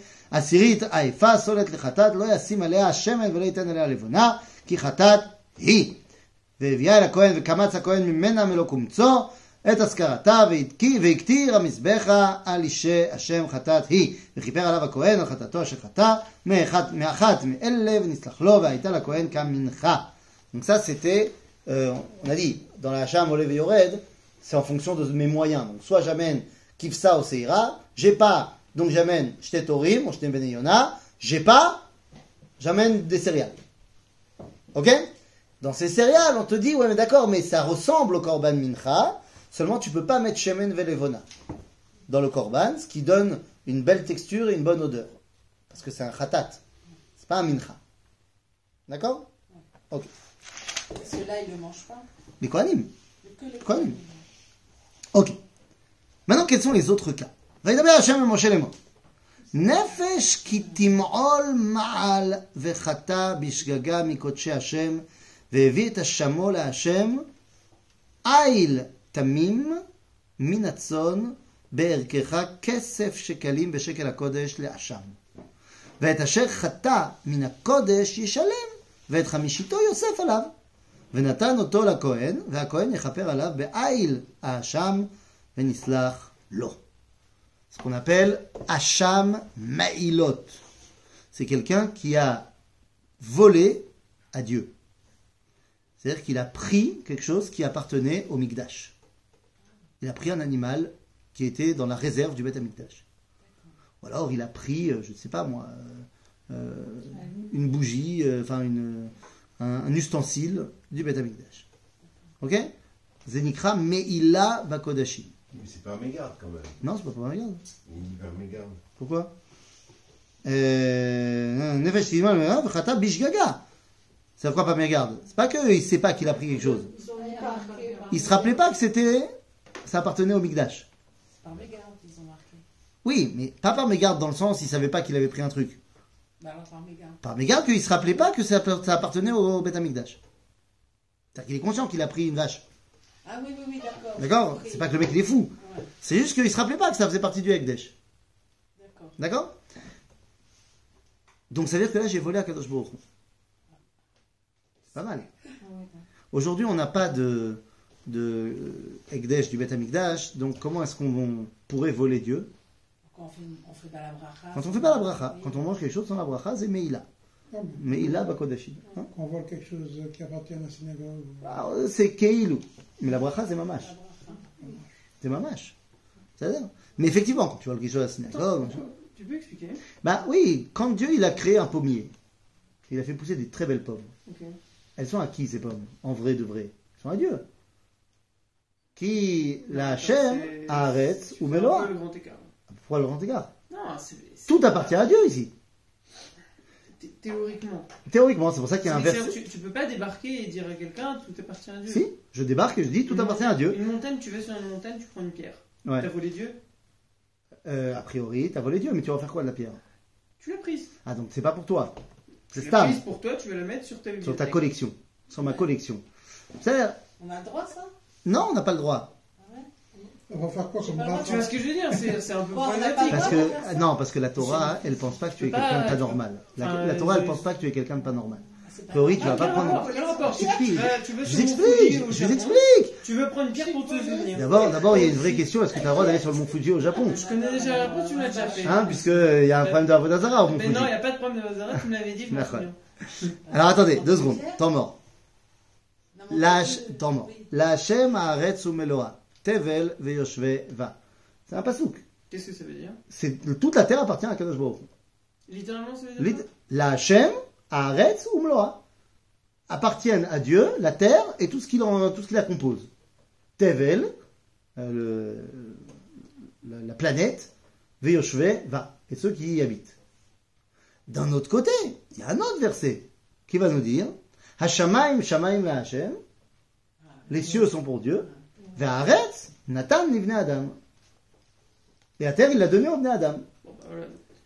והביאה אל הכהן וקמץ הכהן ממנה מלוא קומצו, את והתקי- והקטיר המזבחה על אישי השם חטאת היא. וכיפר עליו הכהן על חטאתו אשר חטא, מאחת, מאלה ונסלח לו, והייתה לכהן כמנחה. Donc ça euh, on a dit, dans la Hacham Olev Yored, c'est en fonction de mes moyens. Donc soit j'amène Kifsa au Seira, j'ai pas, donc j'amène Shtet Torim, ou Shtet Ben Yona, j'ai pas, j'amène des céréales. Ok? Dans ces céréales, on te dit, ouais mais d'accord, mais ça ressemble au Korban Mincha, seulement tu peux pas mettre Shemen Velevona dans le Korban, ce qui donne une belle texture et une bonne odeur. Parce que c'est un Khatat, c'est pas un Mincha. D'accord? Ok. Ceux-là, ils ne le mangent pas. Les Kohanim. Que les Quoi, Kohanim. Ok. Maintenant, quels sont les autres cas וידבר השם אל משה לאמור. נפש כי תמעול מעל וחטא בשגגה מקודשי השם, והביא את השמו להשם, איל תמים מן הצאן בערכך כסף שקלים בשקל הקודש לאשם. ואת אשר חטא מן הקודש ישלם, ואת חמישיתו יוסף עליו. ונתן אותו לכהן, והכהן יכפר עליו בעיל האשם ונסלח לו. ce qu'on appelle Hacham Maïlot. C'est quelqu'un qui a volé à Dieu. C'est-à-dire qu'il a pris quelque chose qui appartenait au Mikdash. Il a pris un animal qui était dans la réserve du Beth Amikdash. Ou alors il a pris, euh, je ne sais pas moi, euh, euh, une bougie, euh, enfin une, un, un ustensile du Beth Amikdash. Ok? Zenikra Meila Bakodashim. Mais c'est pas un mégarde quand même. Non, c'est pas pour la regarde. Il dit pas un mégarde. Pourquoi? Euh, Nefesh Vchata Bishgaga. C'est quoi pas mégarde? C'est pas qu'il sait pas qu'il a pris quelque chose. Ils ont marqué. Il se rappelait pas que c'était, ça appartenait au Mikdash. C'est par mégarde qu'ils ont marqué. Oui, mais pas par mégarde dans le sens, il savait pas qu'il avait pris un truc. Bah alors par mégarde. Par mégarde qu'il se rappelait pas que ça, appartenait au Beth Amikdash. C'est-à-dire qu'il est conscient qu'il a pris une vache. Ah oui, oui, oui, d'accord. D'accord. C'est pas que le mec il est fou. Ouais, C'est juste qu'il se rappelait pas que ça faisait partie du Ekdesh. d'accord. D'accord? Donc ça veut dire que là j'ai volé à Kadosh Baruch. Pas mal. Aujourd'hui on n'a pas de, de Ekdesh du Beth Amikdash, donc comment est-ce qu'on pourrait voler Dieu? Quand on fait, on fait pas la bracha. Quand on fait pas la bracha, quand on mange quelque chose sans la bracha, c'est Meila. Ah, mais Meila Bakodashim. Hein Quand on vole quelque chose qui appartient à la synagogue. Alors, euh, c'est Keilu. Mais la bracha c'est Mamash. bracha. C'est Mamash. C'est-à-dire Mais effectivement, quand tu vois quelque chose à la synagogue, Tu peux expliquer? Bah oui, quand Dieu il a créé un pommier, il a fait pousser des très belles pommes. Elles sont à qui ces pommes? En vrai de vrai Elles sont à Dieu. Qui la chair, C'est- arrête ou Méloa peu le grand écart. Pourquoi le grand égard Non, c'est. c'est Tout appartient à Dieu ici. thé- Théoriquement. Théoriquement, c'est pour ça qu'il y a un verset. Tu, tu peux pas débarquer et dire à quelqu'un tout appartient à Dieu. Si, je débarque et je dis tout Une appartient à Dieu. Une montagne, tu vas sur une montagne, tu prends une pierre. Ouais. T'as volé Dieu? Euh, a priori, t'as volé Dieu, mais tu vas faire quoi de la pierre? Tu l'as prise. Ah donc c'est pas pour toi. Tu C'est l'as stable. prise pour toi, tu vas la mettre sur ta Sur ta collection. Sur ma collection. C'est-à-dire, On a le droit, ça? Non, on n'a pas le droit. On va faire quoi comme. Tu vois ce que je veux dire C'est un peu problématique. Parce que, non, parce que la Torah, elle pense pas que tu es quelqu'un de pas normal. La, Torah, elle pense pas que tu es quelqu'un de pas normal. A pas priori, tu vas pas prendre. rapport Quel rapport Je vous explique, je vous explique. Tu veux prendre une pierre pour te souvenir. D'abord, d'abord, il y a une vraie question. Est-ce que tu as le droit d'aller sur le mont Fuji au Japon? Je connais déjà la réponse, tu me l'as déjà fait. Hein, puisqu'il y a un problème de Avodazara au mont Mais Fuji. non, il n'y a pas de problème de Vazara, tu me l'avais dit. Alors attendez, deux secondes. Temps mort. Mais peut- temps mort. oui. La Hashem haaretz umeloa. Tevel veyoshve va. C'est un pasouk. Qu'est-ce que ça veut dire? C'est toute la terre appartient à Kadosh Baruch. Littéralement, ça veut dire La Hashem haaretz umeloa. Appartiennent à Dieu la terre et tout ce qui, en- tout ce qui la compose. Tevel, euh, le- la, la planète, veyoshve va. Et ceux qui y habitent. D'un autre côté, il y a un autre verset qui va nous dire Hashamaim shamaim la Hashem. Les cieux sont pour Dieu. Ve'aretz Nathan livne Adam. Et la terre, il l'a donné au Bnei Adam.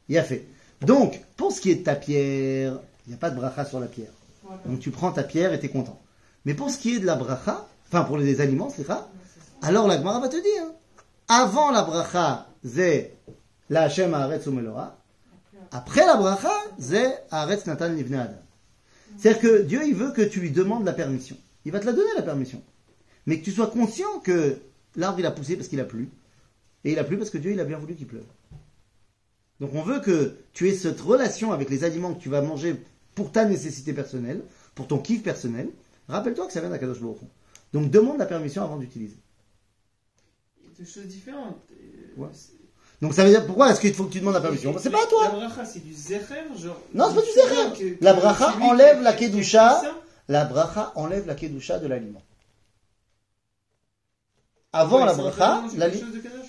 Il a fait. Donc, pour ce qui est de ta pierre, il n'y a pas de bracha sur la pierre. Donc tu prends ta pierre et tu es content. Mais pour ce qui est de la bracha, enfin pour les aliments, c'est ça, alors la Gemara va te dire, avant la bracha, c'est la Hashem haaretz umelora. Après la bracha, c'est haaretz natan livne adam. C'est-à-dire que Dieu, il veut que tu lui demandes la permission. Il va te la donner la permission. Mais que tu sois conscient que l'arbre, il a poussé parce qu'il a plu. Et il a plu parce que Dieu, il a bien voulu qu'il pleuve. Donc on veut que tu aies cette relation avec les aliments que tu vas manger pour ta nécessité personnelle, pour ton kiff personnel. Rappelle-toi que ça vient d'Akadosh Baruch. Donc demande la permission avant d'utiliser. Il y a deux choses différentes. Euh, Ouais. Donc ça veut dire pourquoi est-ce qu'il faut que tu demandes la permission? C'est pas à La toi. bracha, c'est du genre. Non, c'est pas du que- La bracha enlève la kedusha. La bracha enlève la kedusha de l'aliment. Avant ouais, la bracha, la quelque chose de kadosh?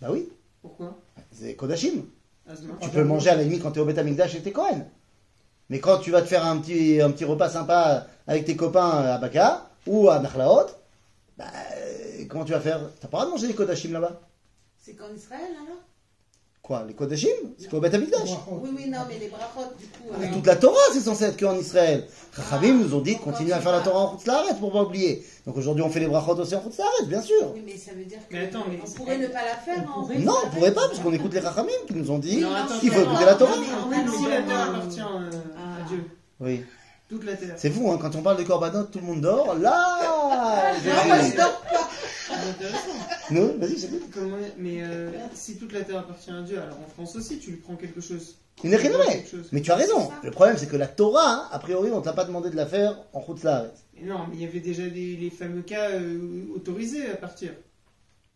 Bah oui, Pourquoi? C'est kodashim. Ah. Tu peux le manger à la limite quand tu es au Betamikdash et t'es Cohen. Mais quand tu vas te faire un petit, un petit repas sympa avec tes copains à Baka ou à Nachlaot, bah, comment tu vas faire? T'as pas le droit de manger les kodashim là-bas C'est qu'en Israël, alors? Quoi Les kodashim C'est Betamikdash Brachot. Oui, oui, non, mais les brachot, du coup. Mais euh, toute la Torah, c'est censé être qu'en Israël. Chachamim nous ont dit de continuer à faire la Torah en Chutzlaret pour pas oublier. Donc aujourd'hui, on fait les brachot aussi en Chutzlaret, bien sûr. Oui, mais ça veut dire que. Mais attends, mais- on pourrait ne pas la faire en Non, on pourrait pas, parce qu'on écoute les Chachamim qui nous ont dit qu'il faut écouter la Torah. mais si la terre appartient euh, Ah. à Dieu, Oui. Toute la terre. C'est fou, hein, quand on parle de korbanot, tout le monde dort. Là je dors pas. c'est intéressant. Non, vas-y. Comment- Mais euh, si toute la terre appartient à Dieu, alors en France aussi, tu lui prends quelque chose. Il n'est rien Quelque vrai. chose. Mais tu as raison. Le problème, c'est que la Torah, a priori, on t'a pas demandé de la faire en route là. Mais non, mais il y avait déjà des, les fameux cas euh, autorisés à partir.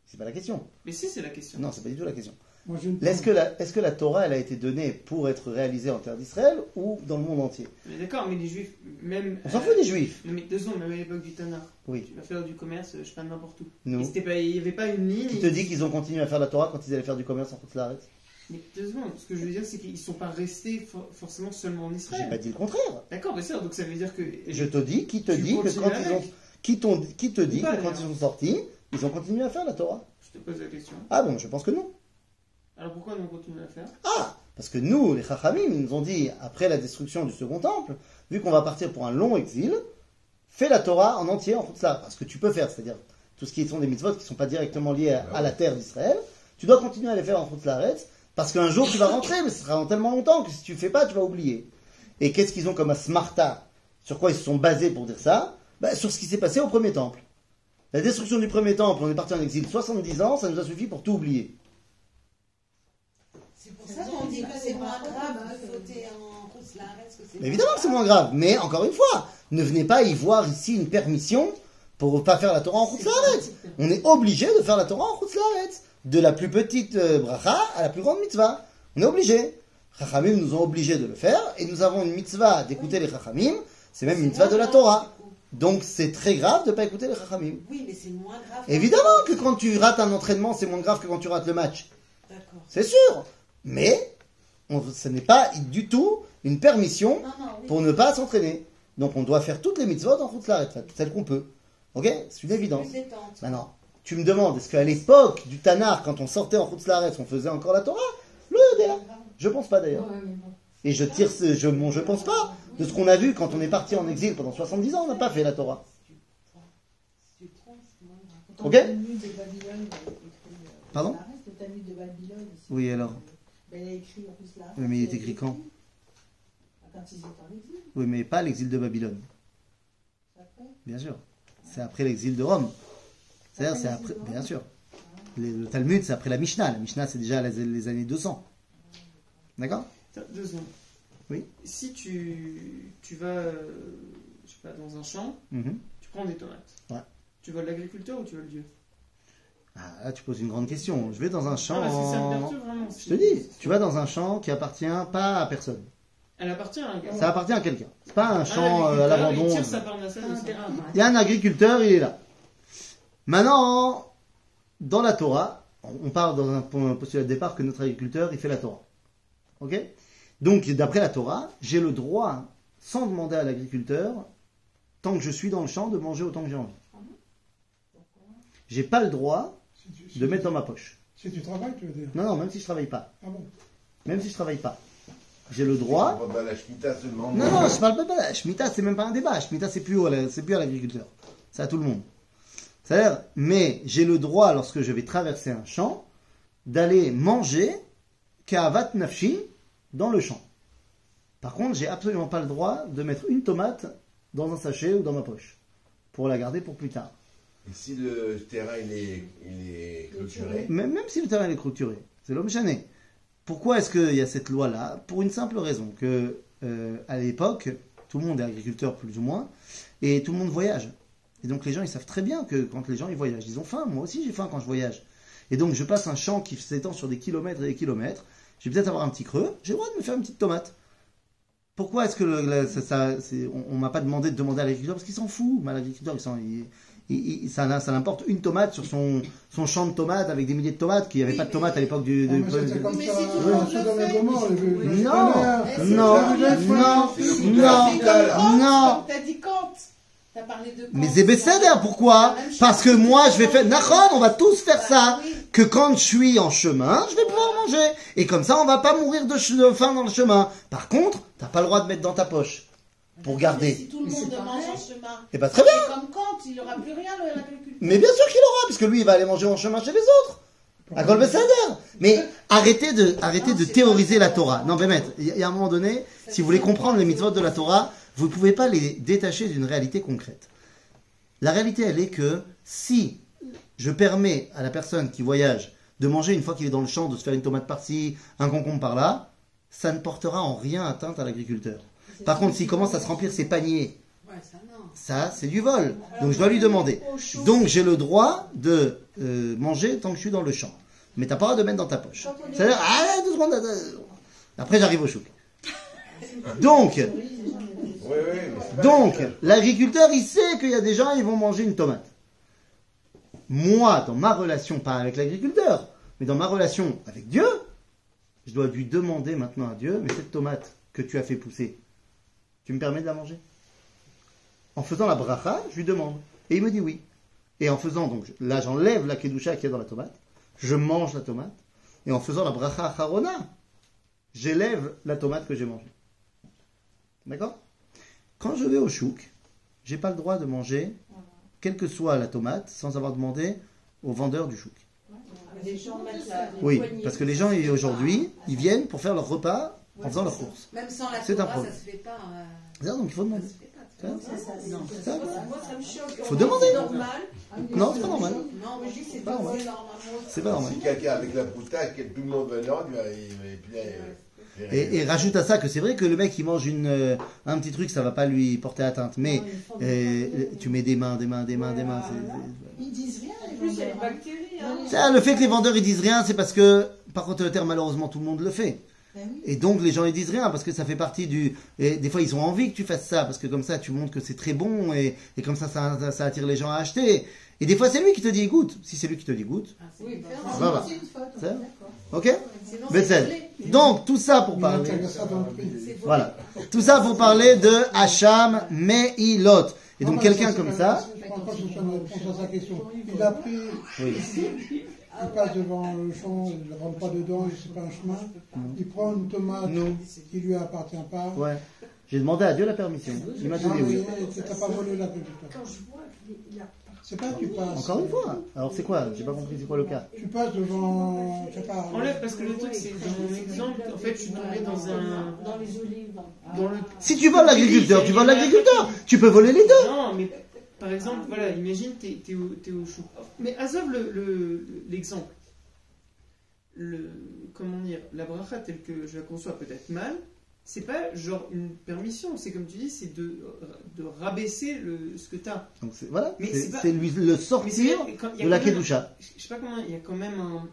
C'est pas la question. Mais si, c'est la question. Non, c'est pas du tout la question. J'ai Est-ce que, la, est-ce que la Torah, elle a été donnée pour être réalisée en terre d'Israël ou dans le monde entier? Mais d'accord, mais les juifs, même. On s'en euh, fout des juifs. Non, mais deux secondes, même à l'époque du Tanakh, Oui. tu vas faire du commerce, euh, je sais pas n'importe où. Nous. Et c'était pas- Il n'y avait pas une ligne. Qui te dit qu'ils ont continué à faire la Torah quand ils allaient faire du commerce en route là Mais deux secondes, ce que je veux dire, c'est qu'ils ne sont pas restés for- forcément seulement en J'ai Israël. pas dit le contraire. D'accord, mais ça, donc ça veut dire que. Je te dis, qui te dit que quand ils ont, qui, qui te dit Pas, que quand ils sont sortis, ils ont continué à faire la Torah? Je te pose la question. Ah bon, je pense que non. Alors pourquoi nous on continue à faire? Ah Parce que nous, les Chachamim, ils nous ont dit, après la destruction du second temple, vu qu'on va partir pour un long exil, fais la Torah en entier en là. Parce que tu peux faire, c'est-à-dire tout ce qui sont des mitzvot qui ne sont pas directement liés à, à la terre d'Israël, tu dois continuer à les faire en là, parce qu'un jour tu vas rentrer, mais ce sera dans tellement longtemps que si tu ne fais pas, tu vas oublier. Et qu'est-ce qu'ils ont comme asmarta? Sur quoi ils se sont basés pour dire ça? Bah, Sur ce qui s'est passé au premier temple. La destruction du premier temple, on est parti en exil 70 ans, ça nous a suffi pour tout oublier. C'est pour ça qu'on dit que c'est moins grave de fauter en. Mais évidemment que c'est moins grave. Mais encore une fois, ne venez pas y voir ici une permission pour pas faire la Torah en Chutzlaret. On est obligé de faire la Torah en Chutzlaret. De la plus petite euh, bracha à la plus grande mitzvah. On est obligé. Chachamim nous ont obligés de le faire et nous avons une mitzvah d'écouter les Chachamim. C'est même une mitzvah de la Torah. Donc c'est très grave de ne pas écouter les Chachamim. Oui, mais c'est moins grave. Évidemment que quand tu rates un entraînement, c'est moins grave que quand tu rates le match. D'accord. C'est sûr. Mais on- ce n'est pas du tout une permission Non, non, oui. pour ne pas s'entraîner. Donc on doit faire toutes les mitzvot en route l'arrêt, celles qu'on peut. Ok? C'est une évidence. Maintenant, tu me demandes, est-ce qu'à l'époque du Tanar, quand on sortait en route l'arrêt, on faisait encore la Torah? Le. Je pense pas d'ailleurs. Ouais, mais bon. Et je tire ce, je, bon, je pense pas. De ce qu'on a vu quand on est parti en exil pendant 70 ans, on n'a pas fait la Torah. Ok. Écrit. euh, Pardon? Oui, alors Il a écrit en plus là. Oui, mais il est écrit quand Quand ils étaient en exil, Oui, mais pas l'exil de Babylone. c'est après. Bien sûr. C'est après l'exil de Rome. C'est-à-dire, c'est après, bien sûr. Le, le Talmud, c'est après la Mishnah. La Mishnah, c'est déjà les, les années 200. D'accord Attends, Deux secondes. Oui. Si tu, tu vas, euh, je sais pas, dans un champ, Mhm. tu prends des tomates. Ouais. Tu veux l'agriculteur ou tu veux le Dieu? Ah, là, tu poses une grande question. Je vais dans un champ. Ah, perturbe vraiment. Je te dis, tu vas dans un champ qui appartient pas à personne. Elle appartient à un gars. Ça appartient à quelqu'un. C'est pas un Un champ euh, à l'abandon. Il vague. Il y a un agriculteur, il est là. Maintenant, dans la Torah, on part dans un point- postulat de départ que notre agriculteur, il fait la Torah. Ok? Donc, d'après la Torah, j'ai le droit, sans demander à l'agriculteur, tant que je suis dans le champ, de manger autant que j'ai envie. J'ai pas le droit Si tu, si de tu- mettre dans ma poche. Si tu travailles, tu veux dire. Non, non, même si je travaille pas. Ah bon Même si je travaille pas. J'ai le droit. Pas mal la Shemitah seulement. Non, non, je parle pas de la Shemitah, c'est même pas un débat. Shemitah, c'est plus, c'est plus à l'agriculteur. C'est à tout le monde. C'est-à-dire, mais j'ai le droit, lorsque je vais traverser un champ, d'aller manger Kavat Nafshi dans le champ. Par contre, j'ai absolument pas le droit de mettre une tomate dans un sachet ou dans ma poche. Pour la garder pour plus tard. Et si le terrain il est, il est clôturé, Même, même si le terrain est clôturé, c'est l'homme chané. Pourquoi est-ce qu'il y a cette loi-là? Pour une simple raison, que euh, à l'époque, tout le monde est agriculteur plus ou moins, et tout le monde voyage. Et donc les gens, ils savent très bien que quand les gens ils voyagent, ils ont faim. Moi aussi, j'ai faim quand je voyage. Et donc je passe un champ qui s'étend sur des kilomètres et des kilomètres. Je vais peut-être avoir un petit creux. J'ai le droit de me faire une petite tomate. Pourquoi est-ce que le- la- ça, ça- c'est- on, on m'a pas demandé de demander à l'agriculteur parce qu'il s'en fout. Mais l'agriculteur, il s'en- il- il- il- ça, ça l'importe une tomate sur son, son champ de tomates avec des milliers de tomates, qu'il n'y avait Oui, pas de tomates à l'époque du. Non, du- mais du- comme ça. si le le dans fait, les- les- Non, non, le non, le non, non. T'as dit Kant. T'as parlé de Kant. Mais c'est Besséder, pourquoi? Parce que moi, je vais faire. Nachon, on va tous faire ça. Que quand je suis en chemin, je vais pouvoir manger. Et comme ça, on va pas mourir de, faim dans le chemin. Par contre, t'as pas le droit de mettre dans ta poche. Pour Mais garder. Si tout le Mais monde mange en chemin. Et bah très bien. Comme Kant, il n'aura plus rien, le-. Mais bien sûr qu'il aura, parce que lui, il va aller manger en chemin chez les autres. À Gol Besséder. Mais arrêtez de, arrêtez Non, de théoriser la Torah. Non, mais maître, il y a- il y a un moment donné, si vous voulez comprendre les mitzvot de la Torah, vous ne pouvez pas les détacher d'une réalité concrète. La réalité, elle est que si je permets à la personne qui voyage de manger une fois qu'il est dans le champ, de se faire une tomate par-ci, un concombre par-là, ça ne portera en rien atteinte à l'agriculteur. Par contre, s'il commence à se remplir ses paniers, Ouais, ça c'est du vol. Donc, je dois lui demander. Donc, j'ai le droit de euh, manger tant que je suis dans le champ. Mais t'as pas le droit de mettre dans ta poche. C'est-à-dire, ah, deux secondes, deux secondes. Après, j'arrive au chouk. Donc, l'agriculteur, il sait qu'il y a des gens, ils vont manger une tomate. Moi, dans ma relation, pas avec l'agriculteur, mais dans ma relation avec Dieu, je dois lui demander maintenant à Dieu, mais cette tomate que tu as fait pousser, tu me permets de la manger? En faisant la bracha, je lui demande. Et il me dit oui. Et en faisant, donc, là, j'enlève la kedusha qu'il y a dans la tomate, je mange la tomate, et en faisant la bracha harona, j'élève la tomate que j'ai mangée. D'accord? Quand je vais au chouk, j'ai pas le droit de manger, quelle que soit la tomate, sans avoir demandé au vendeur du chouk. Oui, parce que les gens aujourd'hui, ils viennent pour faire leur repas en faisant leurs courses. Même sans la C'est un problème. ça se fait pas. euh, C'est ça, donc il faut demander. choque. Faut demander. Non, c'est pas normal. Non, mais je dis que c'est Pas normal. C'est pas normal. Si quelqu'un avec la broutage, que tout le monde venant, il va- il va- et rajoute à ça que c'est vrai que le mec il mange une, euh, un petit truc, ça va pas lui porter atteinte. Mais euh, tu mets des mains, des mains, des mains, des mains. Ils disent rien, les En plus, il y a les vendeurs. bactéries. Hein. Ça, le fait que les vendeurs ils disent rien, c'est parce que par contre terre malheureusement tout le monde le fait. Ben. Et donc les gens ils disent rien parce que ça fait partie du. Et des fois ils ont envie que tu fasses ça parce que comme ça tu montres que c'est très bon et, et comme ça ça attire les gens à acheter. Et des fois c'est lui qui te dit goûte. Si c'est lui qui te dit goûte, Ah, Oui, ça. va. ok Sinon. Donc tout ça pour Il parler. Voilà. Tout ça pour parler de Hacham Meilot. Et donc quelqu'un comme ça. Je pense pas que ce soit une réponse à sa question. Il a pris, Oui. il passe devant le champ, il ne rentre pas dedans, c'est pas un chemin. Il prend une tomate qui lui appartient pas. Ouais. J'ai demandé à Dieu la permission. Il m'a Non, donné oui. Quand je vois qu'il a C'est pas tu passes. Encore une fois. Alors c'est quoi J'ai pas compris c'est quoi le cas. Tu passes devant, je sais pas. Enlève parce que le truc c'est dans mon exemple, en fait je suis tombé dans un. dans les olives. Dans le... Si tu voles l'agriculteur, tu voles l'agriculteur. Tu peux voler les deux. Non, mais par exemple, voilà, imagine t'es t'es au, t'es au chou. Mais Azov le- le- l'exemple. Le, comment dire, la bracha telle que je la conçois peut-être mal, c'est pas genre une permission, c'est comme tu dis, c'est de, de rabaisser le, ce que t'as. Donc c'est voilà. C'est lui le sortir de la kedusha. je sais pas comment, il y a quand même un.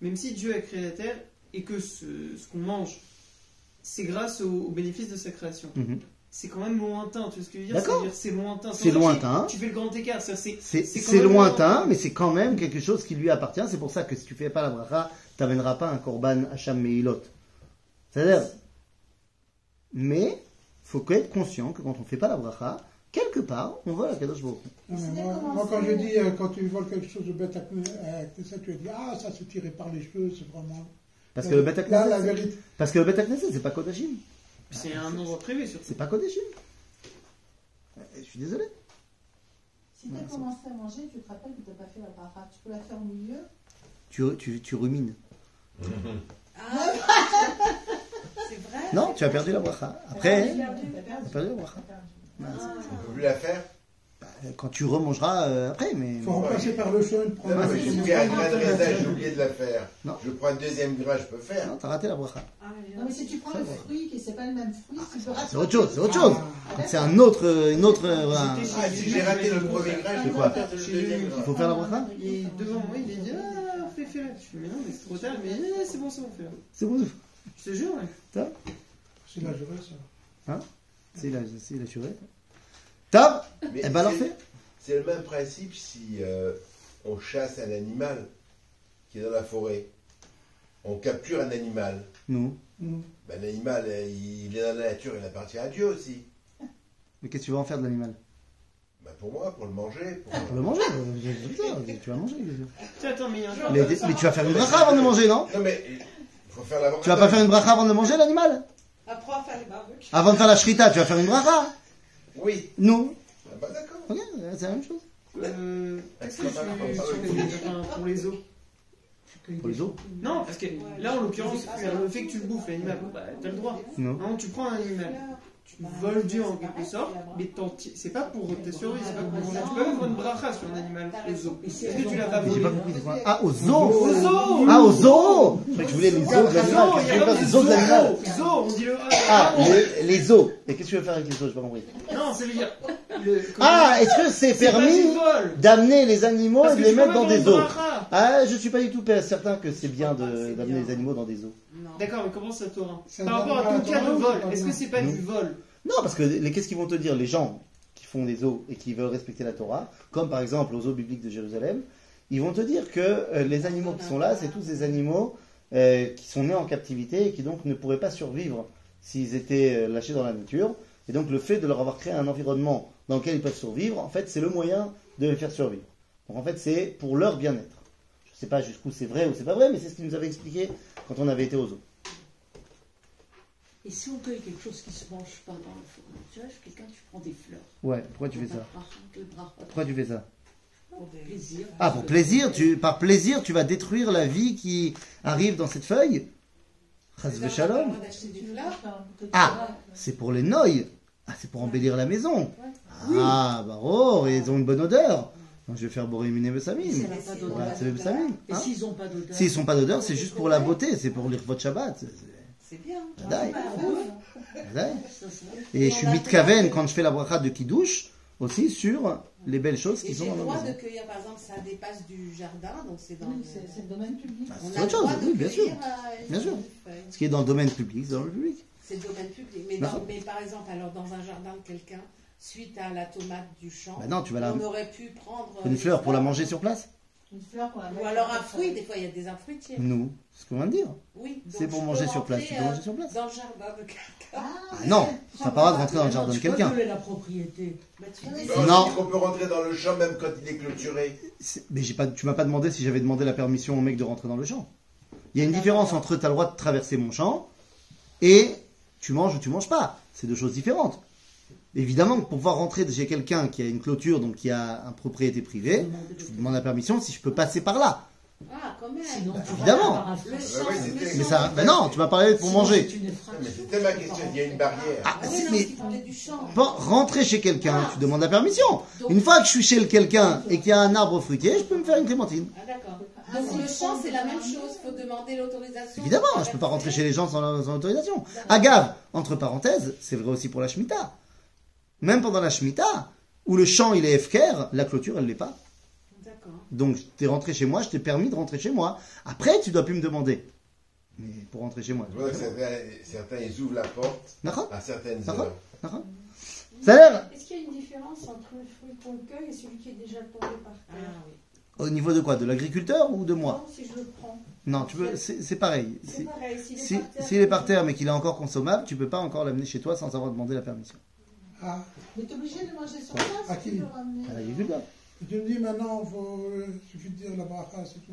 Même si Dieu a créé la terre et que ce, ce qu'on mange, c'est grâce au, au bénéfice de sa création. Mhm. C'est quand même lointain, tu vois ce que je veux dire? C'est lointain. C'est lointain. Tu fais le grand écart. C'est C'est lointain, mais c'est quand même quelque chose qui lui appartient. C'est pour ça que si tu fais pas la bracha, t'amèneras pas un korban Hacham Meilot. C'est-à-dire, mais faut être conscient que quand on fait pas la bracha, quelque part, on vole la Kadosh Baruch moi, moi, quand je dis, euh, quand tu voles quelque chose de bête à ça, tu vas dire, ah, ça c'est tiré par les cheveux, c'est vraiment. Parce que le Bet Là, la HaKnesset, vérité. parce que le c'est pas Kodashim. C'est un endroit privé surtout. C'est pas Kodashim. Euh, Je suis désolé. Si tu as commencé à manger, tu te rappelles que tu n'as pas fait la bracha. Tu peux la faire au milieu. Tu, tu, tu rumines. Ah, c'est vrai Non, tu as perdu la bracha. Après, Tu as perdu. tu as perdu la bracha. On peut plus la faire Quand tu remangeras euh, après, mais. Il faut repasser par le et prendre Non, mais j'ai pris un grain de raisin, j'ai oublié de la faire. Non. Je prends un deuxième grain, je peux faire. Non, t'as raté la bracha. Ah, mais Non, mais si tu prends le fruit, qui c'est pas le même fruit, tu peux C'est autre chose, c'est autre chose. Donc C'est un autre, euh, une autre. euh, Ah, si j'ai raté le premier grain, je C'est quoi peux faire le deuxième. Il faut faire la bracha Il est devant moi, il a dit Ah, fais, fais. Je fais Mais non, mais c'est trop tard. Mais eh, c'est bon, c'est bon, fais. C'est bon. Je te jure, ouais. C'est la jurée, ça. C'est la, c'est la jurée. Mais Eh ben alors c'est- le même principe si euh, on chasse un animal qui est dans la forêt. On capture un animal. Nous. Mm. Ben, L'animal, euh, il est dans la nature, il appartient à Dieu aussi. Mais qu'est-ce que tu vas en faire de l'animal? Ben, pour moi, pour le manger. Pour... Pour le manger. euh, je- je- je- tu vas manger. bien sûr. Tiens, attends, mais il y a un truc Mais, tu vas faire une bracha avant de manger, non? Non, mais Tu vas pas faire une bracha avant de manger, l'animal Après, on va faire les barbecues. Avant de faire la shrita, tu vas faire une bracha Oui. Nous. Ah, bah, d'accord. Ok, c'est la même chose. Euh, que pour les os Pour les os Non, parce que là, en l'occurrence, le fait que tu le bouffes, l'animal, bah, t'as le droit. Non. Non, tu prends un animal, tu voles Dieu en quelque sorte, mais c'est pas pour ta survie, c'est pas pour manger. Tu peux même faire une bracha sur un animal, aux os. Est-ce que tu l'as pas J'ai volé Ah, aux os Ah, aux os Je je voulais les os de l'animal. Os de on dit le Ah, les, les os. Et qu'est-ce que tu veux faire avec les os J'ai pas compris. Non, ça veut dire. le- Ah, est-ce que c'est permis d'amener les animaux et de les mettre dans des os. Ah, je suis pas du tout certain que c'est bien Ah, d'amener les animaux dans des os. Non. D'accord, mais comment ça Torah Par rapport à pas cas de vol, est-ce que c'est pas Non. du vol Non, parce que les- qu'est-ce qu'ils vont te dire les gens qui font des os et qui veulent respecter la Torah, comme par exemple aux eaux bibliques de Jérusalem, ils vont te dire que euh, les animaux qui sont là, c'est tous des animaux euh, qui sont nés en captivité et qui donc ne pourraient pas survivre s'ils étaient euh, lâchés dans la nature. Et donc le fait de leur avoir créé un environnement dans lequel ils peuvent survivre, en fait, c'est le moyen de les faire survivre. Donc en fait, c'est pour leur bien-être. Je ne sais pas jusqu'où c'est vrai ou c'est pas vrai, mais c'est ce qu'ils nous avaient expliqué quand on avait été aux eaux. Et si on cueille quelque chose qui se mange pas dans le four Tu vois, quelqu'un, tu prends des fleurs. Ouais, pourquoi tu fais ça Pourquoi tu fais ça Pour Plaisir. Ah, pour plaisir, tu, par plaisir, tu vas détruire la vie qui arrive dans cette feuille fleur. Ah, c'est pour les noyes. Ah, c'est pour embellir la maison. Ah, bah oh, et ils ont une bonne odeur. Donc, je vais faire borimine Et samim. ça n'a pas d'odeur. Voilà, c'est. Et Hein s'ils n'ont pas d'odeur S'ils sont pas d'odeur, c'est juste pour la beauté, c'est pour l'irvot Shabbat. C'est- bien. Ça- Et je suis mitkaven quand je fais la bracha de Kiddush, aussi sur les belles choses qui sont dans le droit de cueillir, par exemple, ça dépasse du jardin, donc c'est dans Oui, le- c'est c'est le domaine public. Ah, c'est autre chose, oui, bien sûr. euh, Bien sûr. Ce qui est dans le domaine public, c'est dans le public. C'est le domaine public. Mais, Bah, dans- mais par exemple, alors dans un jardin de quelqu'un, suite à la tomate du champ, Bah non, tu vas la... on aurait pu prendre Une euh, fleur pour la manger sur place Une fleur qu'on la Ou alors un fruit, des fois il y a des fruitier. Nous, c'est ce qu'on vient de dire. Oui. C'est pour manger sur place. Tu peux euh, manger sur place. Dans le jardin de quelqu'un. Ah, Ah non, tu n'as pas le droit de rentrer dans le jardin de Tu peux quelqu'un. la propriété. Bah, tu Bah, Non. on peut rentrer dans le champ même quand il est clôturé. Mais j'ai pas, tu m'as pas demandé si j'avais demandé la permission au mec de rentrer dans le champ. Il y a une différence entre tu as le droit de traverser mon champ et tu manges ou tu manges pas. C'est deux choses différentes. Évidemment, pour pouvoir rentrer chez quelqu'un qui a une clôture, donc qui a une propriété privée, je vous demande la permission si je peux passer par là. Ah, quand même. Sinon, Bah, vas évidemment. le c'était- champ. Mais ça, ben non, tu m'as parlé pour Sinon, manger. c'était ma question, il y a une barrière. Ah, Ah oui, c'est- non, mais du rentrer chez quelqu'un, Ah. tu demandes la permission. Donc- Une fois que je suis chez le quelqu'un et qu'il y a un arbre fruitier, je peux me faire une clémentine. Ah, d'accord. Donc le champ, c'est la même chose. Il faut demander l'autorisation. Évidemment, je peux pas rentrer chez les gens sans, sans autorisation. Agave, entre parenthèses, c'est vrai aussi pour la Shemitah. Même pendant la Shemitah, où le champ il est efker, la clôture elle l'est pas. D'accord. Donc t'es rentré chez moi, je t'ai permis de rentrer chez moi. Après, tu dois plus me demander. Mais pour rentrer chez moi. Je vois que certains, certains, ils ouvrent la porte D'accord à certaines D'accord. heures. D'accord Ça a l'air Est-ce qu'il y a une différence entre le fruit qu'on cueille et celui qui est déjà tombé par Ah terre oui. Au niveau de quoi? De l'agriculteur ou de moi? Non, si je le prends. Non, tu peux. C'est c'est pareil. C'est Si- pareil. S'il est, si- par terre, S'il est par terre mais qu'il est encore consommable, tu peux pas encore l'amener chez toi sans avoir demandé la permission. Ah, Mais t'es obligé de manger sur place À ou qui tu peux ramener tu me dis maintenant, il suffit de dire la bracha, c'est tout.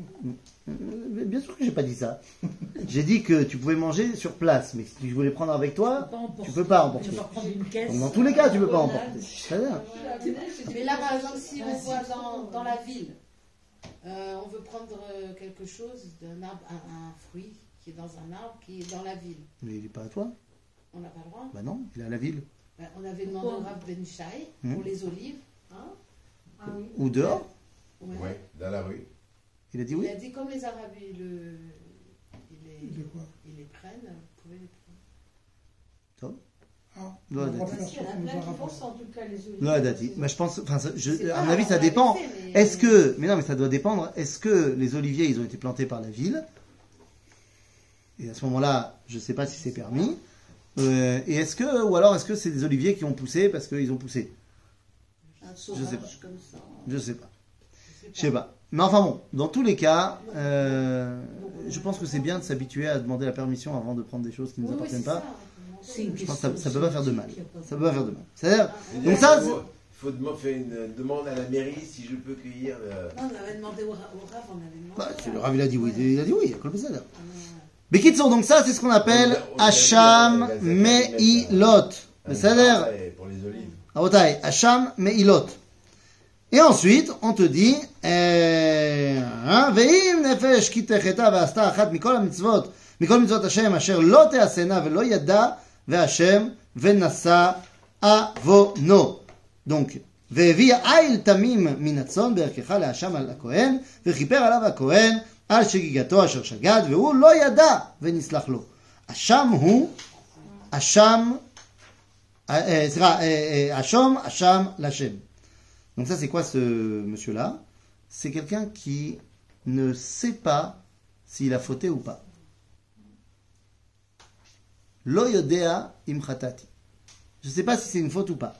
Euh, Bien sûr que j'ai pas dit ça. J'ai dit que tu pouvais manger sur place, mais si tu voulais prendre avec toi, Pas emporter. tu peux pas Tu emporter. vas prendre une caisse. Donc, dans tous les cas, tu peux pas emporter. Très bien. Mais là, par exemple, si on voit dans, dans la ville, euh, on veut prendre euh, quelque chose d'un arbre, un, un fruit qui est dans un arbre qui est dans la ville, Mais il est pas à toi. on n'a pas le droit. Bah non, il est à la ville. Ben, on avait demandé au Rav Ben Shai Hmm? pour les olives. Hein Ah oui. Ou dehors. Ouais. Oui, dans la rue. Il a dit Il oui. a dit comme les Arabes, ils, le- ils les, De quoi ils les prennent, vous pouvez les prendre. Ah, Parce qu'il y en a plein qui en tout cas, les olives. Non, il a dit. Mais je pense, enfin, je- à mon avis, ça dépend. Est-ce que, mais non, mais ça doit dépendre. Est-ce que les oliviers, ils ont été plantés par la ville? Et à ce moment-là, je sais pas si c'est permis. Euh, et est-ce que, ou alors est-ce que c'est des oliviers qui ont poussé parce qu'ils ont poussé? Un sais pas. sauvage comme ça. Je sais pas. Je sais pas. Mais enfin bon, dans tous les cas, euh, je pense que c'est bien de s'habituer à demander la permission avant de prendre des choses qui ne nous Oui, oui, appartiennent pas. ça. Je pense que ça, ça peut pas faire de mal. il Ça peut pas faire de mal. C'est-à-dire, Ah, donc ça, il faut, il faire une demande à la mairie si je peux cueillir. euh, Non, on avait demandé au, au Rav, on avait demandé. bah, le. Rav il a dit oui, il a dit oui, il a le Bézadar. Ah, non, ouais. Bekitson, donc ça c'est ce qu'on appelle On a- on a dit Hacham la- la- la- Meilot. un Ça a l'air, et Pour les olives. Rabotai, Hacham Meilot. Et ensuite, on te dit, euh, hein, ואם נפש כי תחתה ועשתה אחת מכל המצוות, מכל מצוות השם, אשר לא תעשנה ולא ידע, והשם ונשא עוונו. Donc, והביא עיל תמים מן הצאן בערכך להאשם על הכהן, וכיפר עליו הכהן על שגיגתו אשר שגד, והוא לא ידע ונסלח לו. אשם הוא, אשם, אה, אה, סליחה, אה, אה, אשום, אשם לשם. Donc ça, c'est quoi ce monsieur-là C'est quelqu'un qui ne sait pas s'il a fauté ou pas. Lo yodea im chatati. Je ne sais pas si c'est une faute ou pas.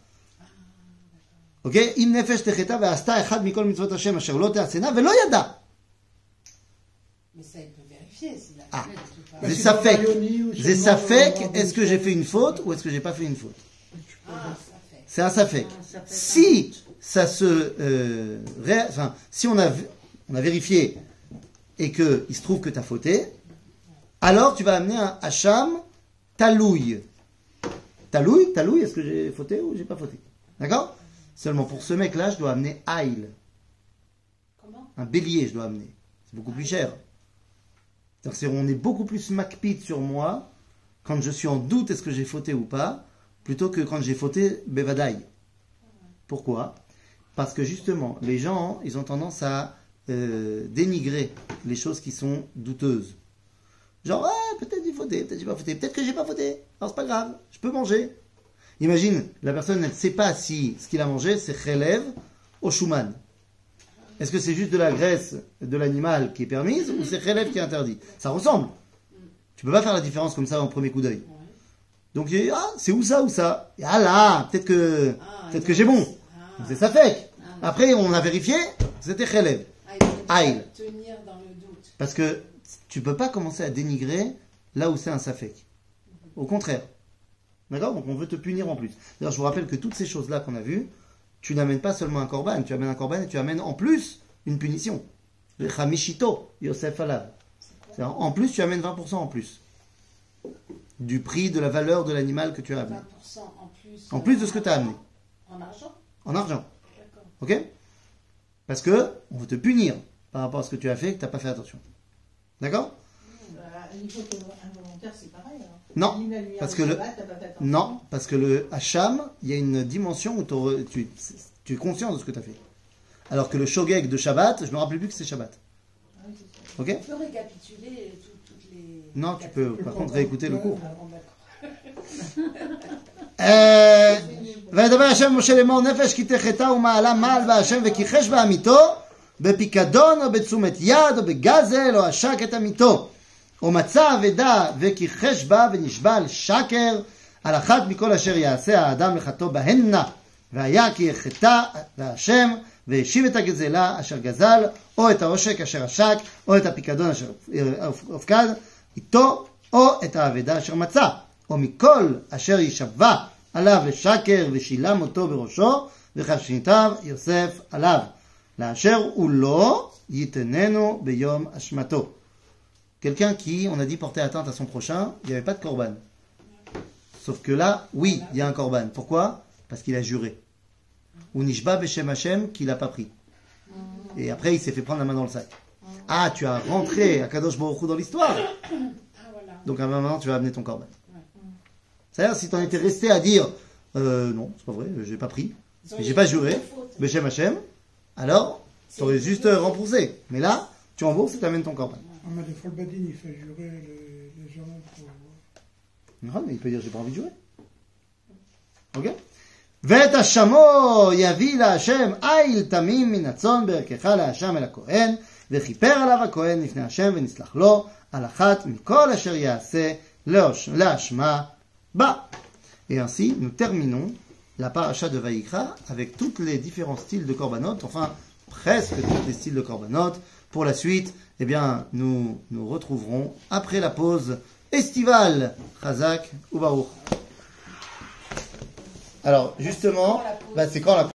Ok Im nefesh techeta ve'asta echad mikol mitzvot Hashem asher lo te'asena ve'lo yada. Mais ça, il peut vérifier s'il a Ah. C'est si ça fait. Ça fait. Est-ce que j'ai fait une faute ou est-ce que j'ai pas fait une faute Ah, ça fait. C'est un safek. Ah, ça fait Si ça se, euh, ré- enfin, si on a, on a vérifié et que il se trouve que tu as fauté, alors tu vas amener un hacham talouille. Talouille, talouille, est-ce que j'ai fauté ou j'ai pas fauté? D'accord? Seulement pour ce mec-là, je dois amener aïl, Comment? Un bélier, je dois amener. C'est beaucoup plus cher. C'est-à-dire, est beaucoup plus macpite sur moi quand je suis en doute est-ce que j'ai fauté ou pas, plutôt que quand j'ai fauté bevadaï. Pourquoi? Parce que justement, les gens, ils ont tendance à euh, dénigrer les choses qui sont douteuses. Genre, ah, peut-être j'ai fauté, peut-être j'ai pas fauté, peut-être que j'ai pas fauté. Alors c'est pas grave, je peux manger. Imagine, la personne, ne sait pas si ce qu'il a mangé, c'est relève au shuman. Est-ce que c'est juste de la graisse de l'animal qui est permise ou c'est relève qui est interdit? Ça ressemble. Tu peux pas faire la différence comme ça en premier coup d'œil. Donc, ah, c'est où ça, où ça? Et Ah là, peut-être que, Ah, peut-être que a- j'ai bon. Ah. C'est ça fait. Après, on a vérifié, c'était relève. Ah, doute. Parce que tu peux pas commencer à dénigrer là où c'est un safek. Au contraire. D'accord? Donc on veut te punir en plus. D'ailleurs, je vous rappelle que toutes ces choses-là qu'on a vues, tu n'amènes pas seulement un korban, tu amènes un korban et tu amènes en plus une punition. Le chamishito, Yosef Alav. En plus, tu amènes 20% en plus. Du prix, de la valeur de l'animal que tu as amené. 20% en plus. En plus de ce que tu as amené. En argent? En argent. D'accord. Ok? Parce que on veut te punir par rapport à ce que tu as fait et que tu n'as pas fait attention. D'accord? Bah, à niveau involontaire, c'est pareil. alors. Non, Allume la lumière parce au que le- Shabbat, t'as pas fait attention. Non, parce que le Hacham, il y a une dimension où t'aurais- tu, tu es conscient de ce que tu as fait. Alors que le Shogeg de Shabbat, je me rappelle plus que c'est Shabbat. Ah oui, c'est ça. Ok On peut récapituler tout- toutes les. Non, tu peux par contre réécouter le cours. Ah, bon, d'accord. אה, וידבר השם משה לאמור נפש כי תחתה ומעלה מעל בהשם וכיחש בעמיתו בפיקדון או בתשומת יד או בגזל או עשק את עמיתו או מצא אבדה וכיחש בה ונשבע על שקר על אחת מכל אשר יעשה האדם לחטוא בהנה. והיה כי יחטא להשם והשיב את הגזלה אשר גזל או את העושק אשר עשק או את הפיקדון אשר הופקד איתו או את האבדה אשר מצא. או מכל אשר יישבע עליו לשקר ושילם אותו בראשו וחשיתיו יוסף עליו. לאשר הוא לא ייתננו ביום אשמתו. Quelqu'un qui, on a dit, portait atteinte à son prochain, il n'y avait pas de korban. Sauf que là, oui, il y a un korban. Pourquoi? Parce qu'il a juré. Ou Nishba Beshem Hashem qu'il n'a pas pris. Et après, il s'est fait prendre la main dans le sac. Ah, tu as rentré à Kadosh Baruch dans l'histoire. Donc à un moment, tu vas amener ton korban. C'est-à-dire, si tu en étais resté à dire euh, non, c'est pas vrai, j'ai pas pris, j'ai pas juré. Beshem Hashem, alors tu aurais juste euh, remboursé. Mais là, tu rembourses et tu amènes ton korban. Ah, mais des fois, le badin, il fait jurer les, les gens pour. נכון, mais il peut dire j'ai pas envie de jouer. Ok ואת השמו יביא להשם איל תמים מן הצאן בערכך להשם אל הכהן וכיפר עליו הכהן לפני השם ונסלח לו על אחת מכל אשר יעשה לאש- להשמה בה. Et ainsi, nous terminons la paracha de Vaïkra avec tous les différents styles de korbanot, enfin presque tous les styles de korbanot. Pour la suite, eh bien, nous nous retrouverons après la pause estivale. Chazak ou Baruch? Alors, justement, bah, c'est quand la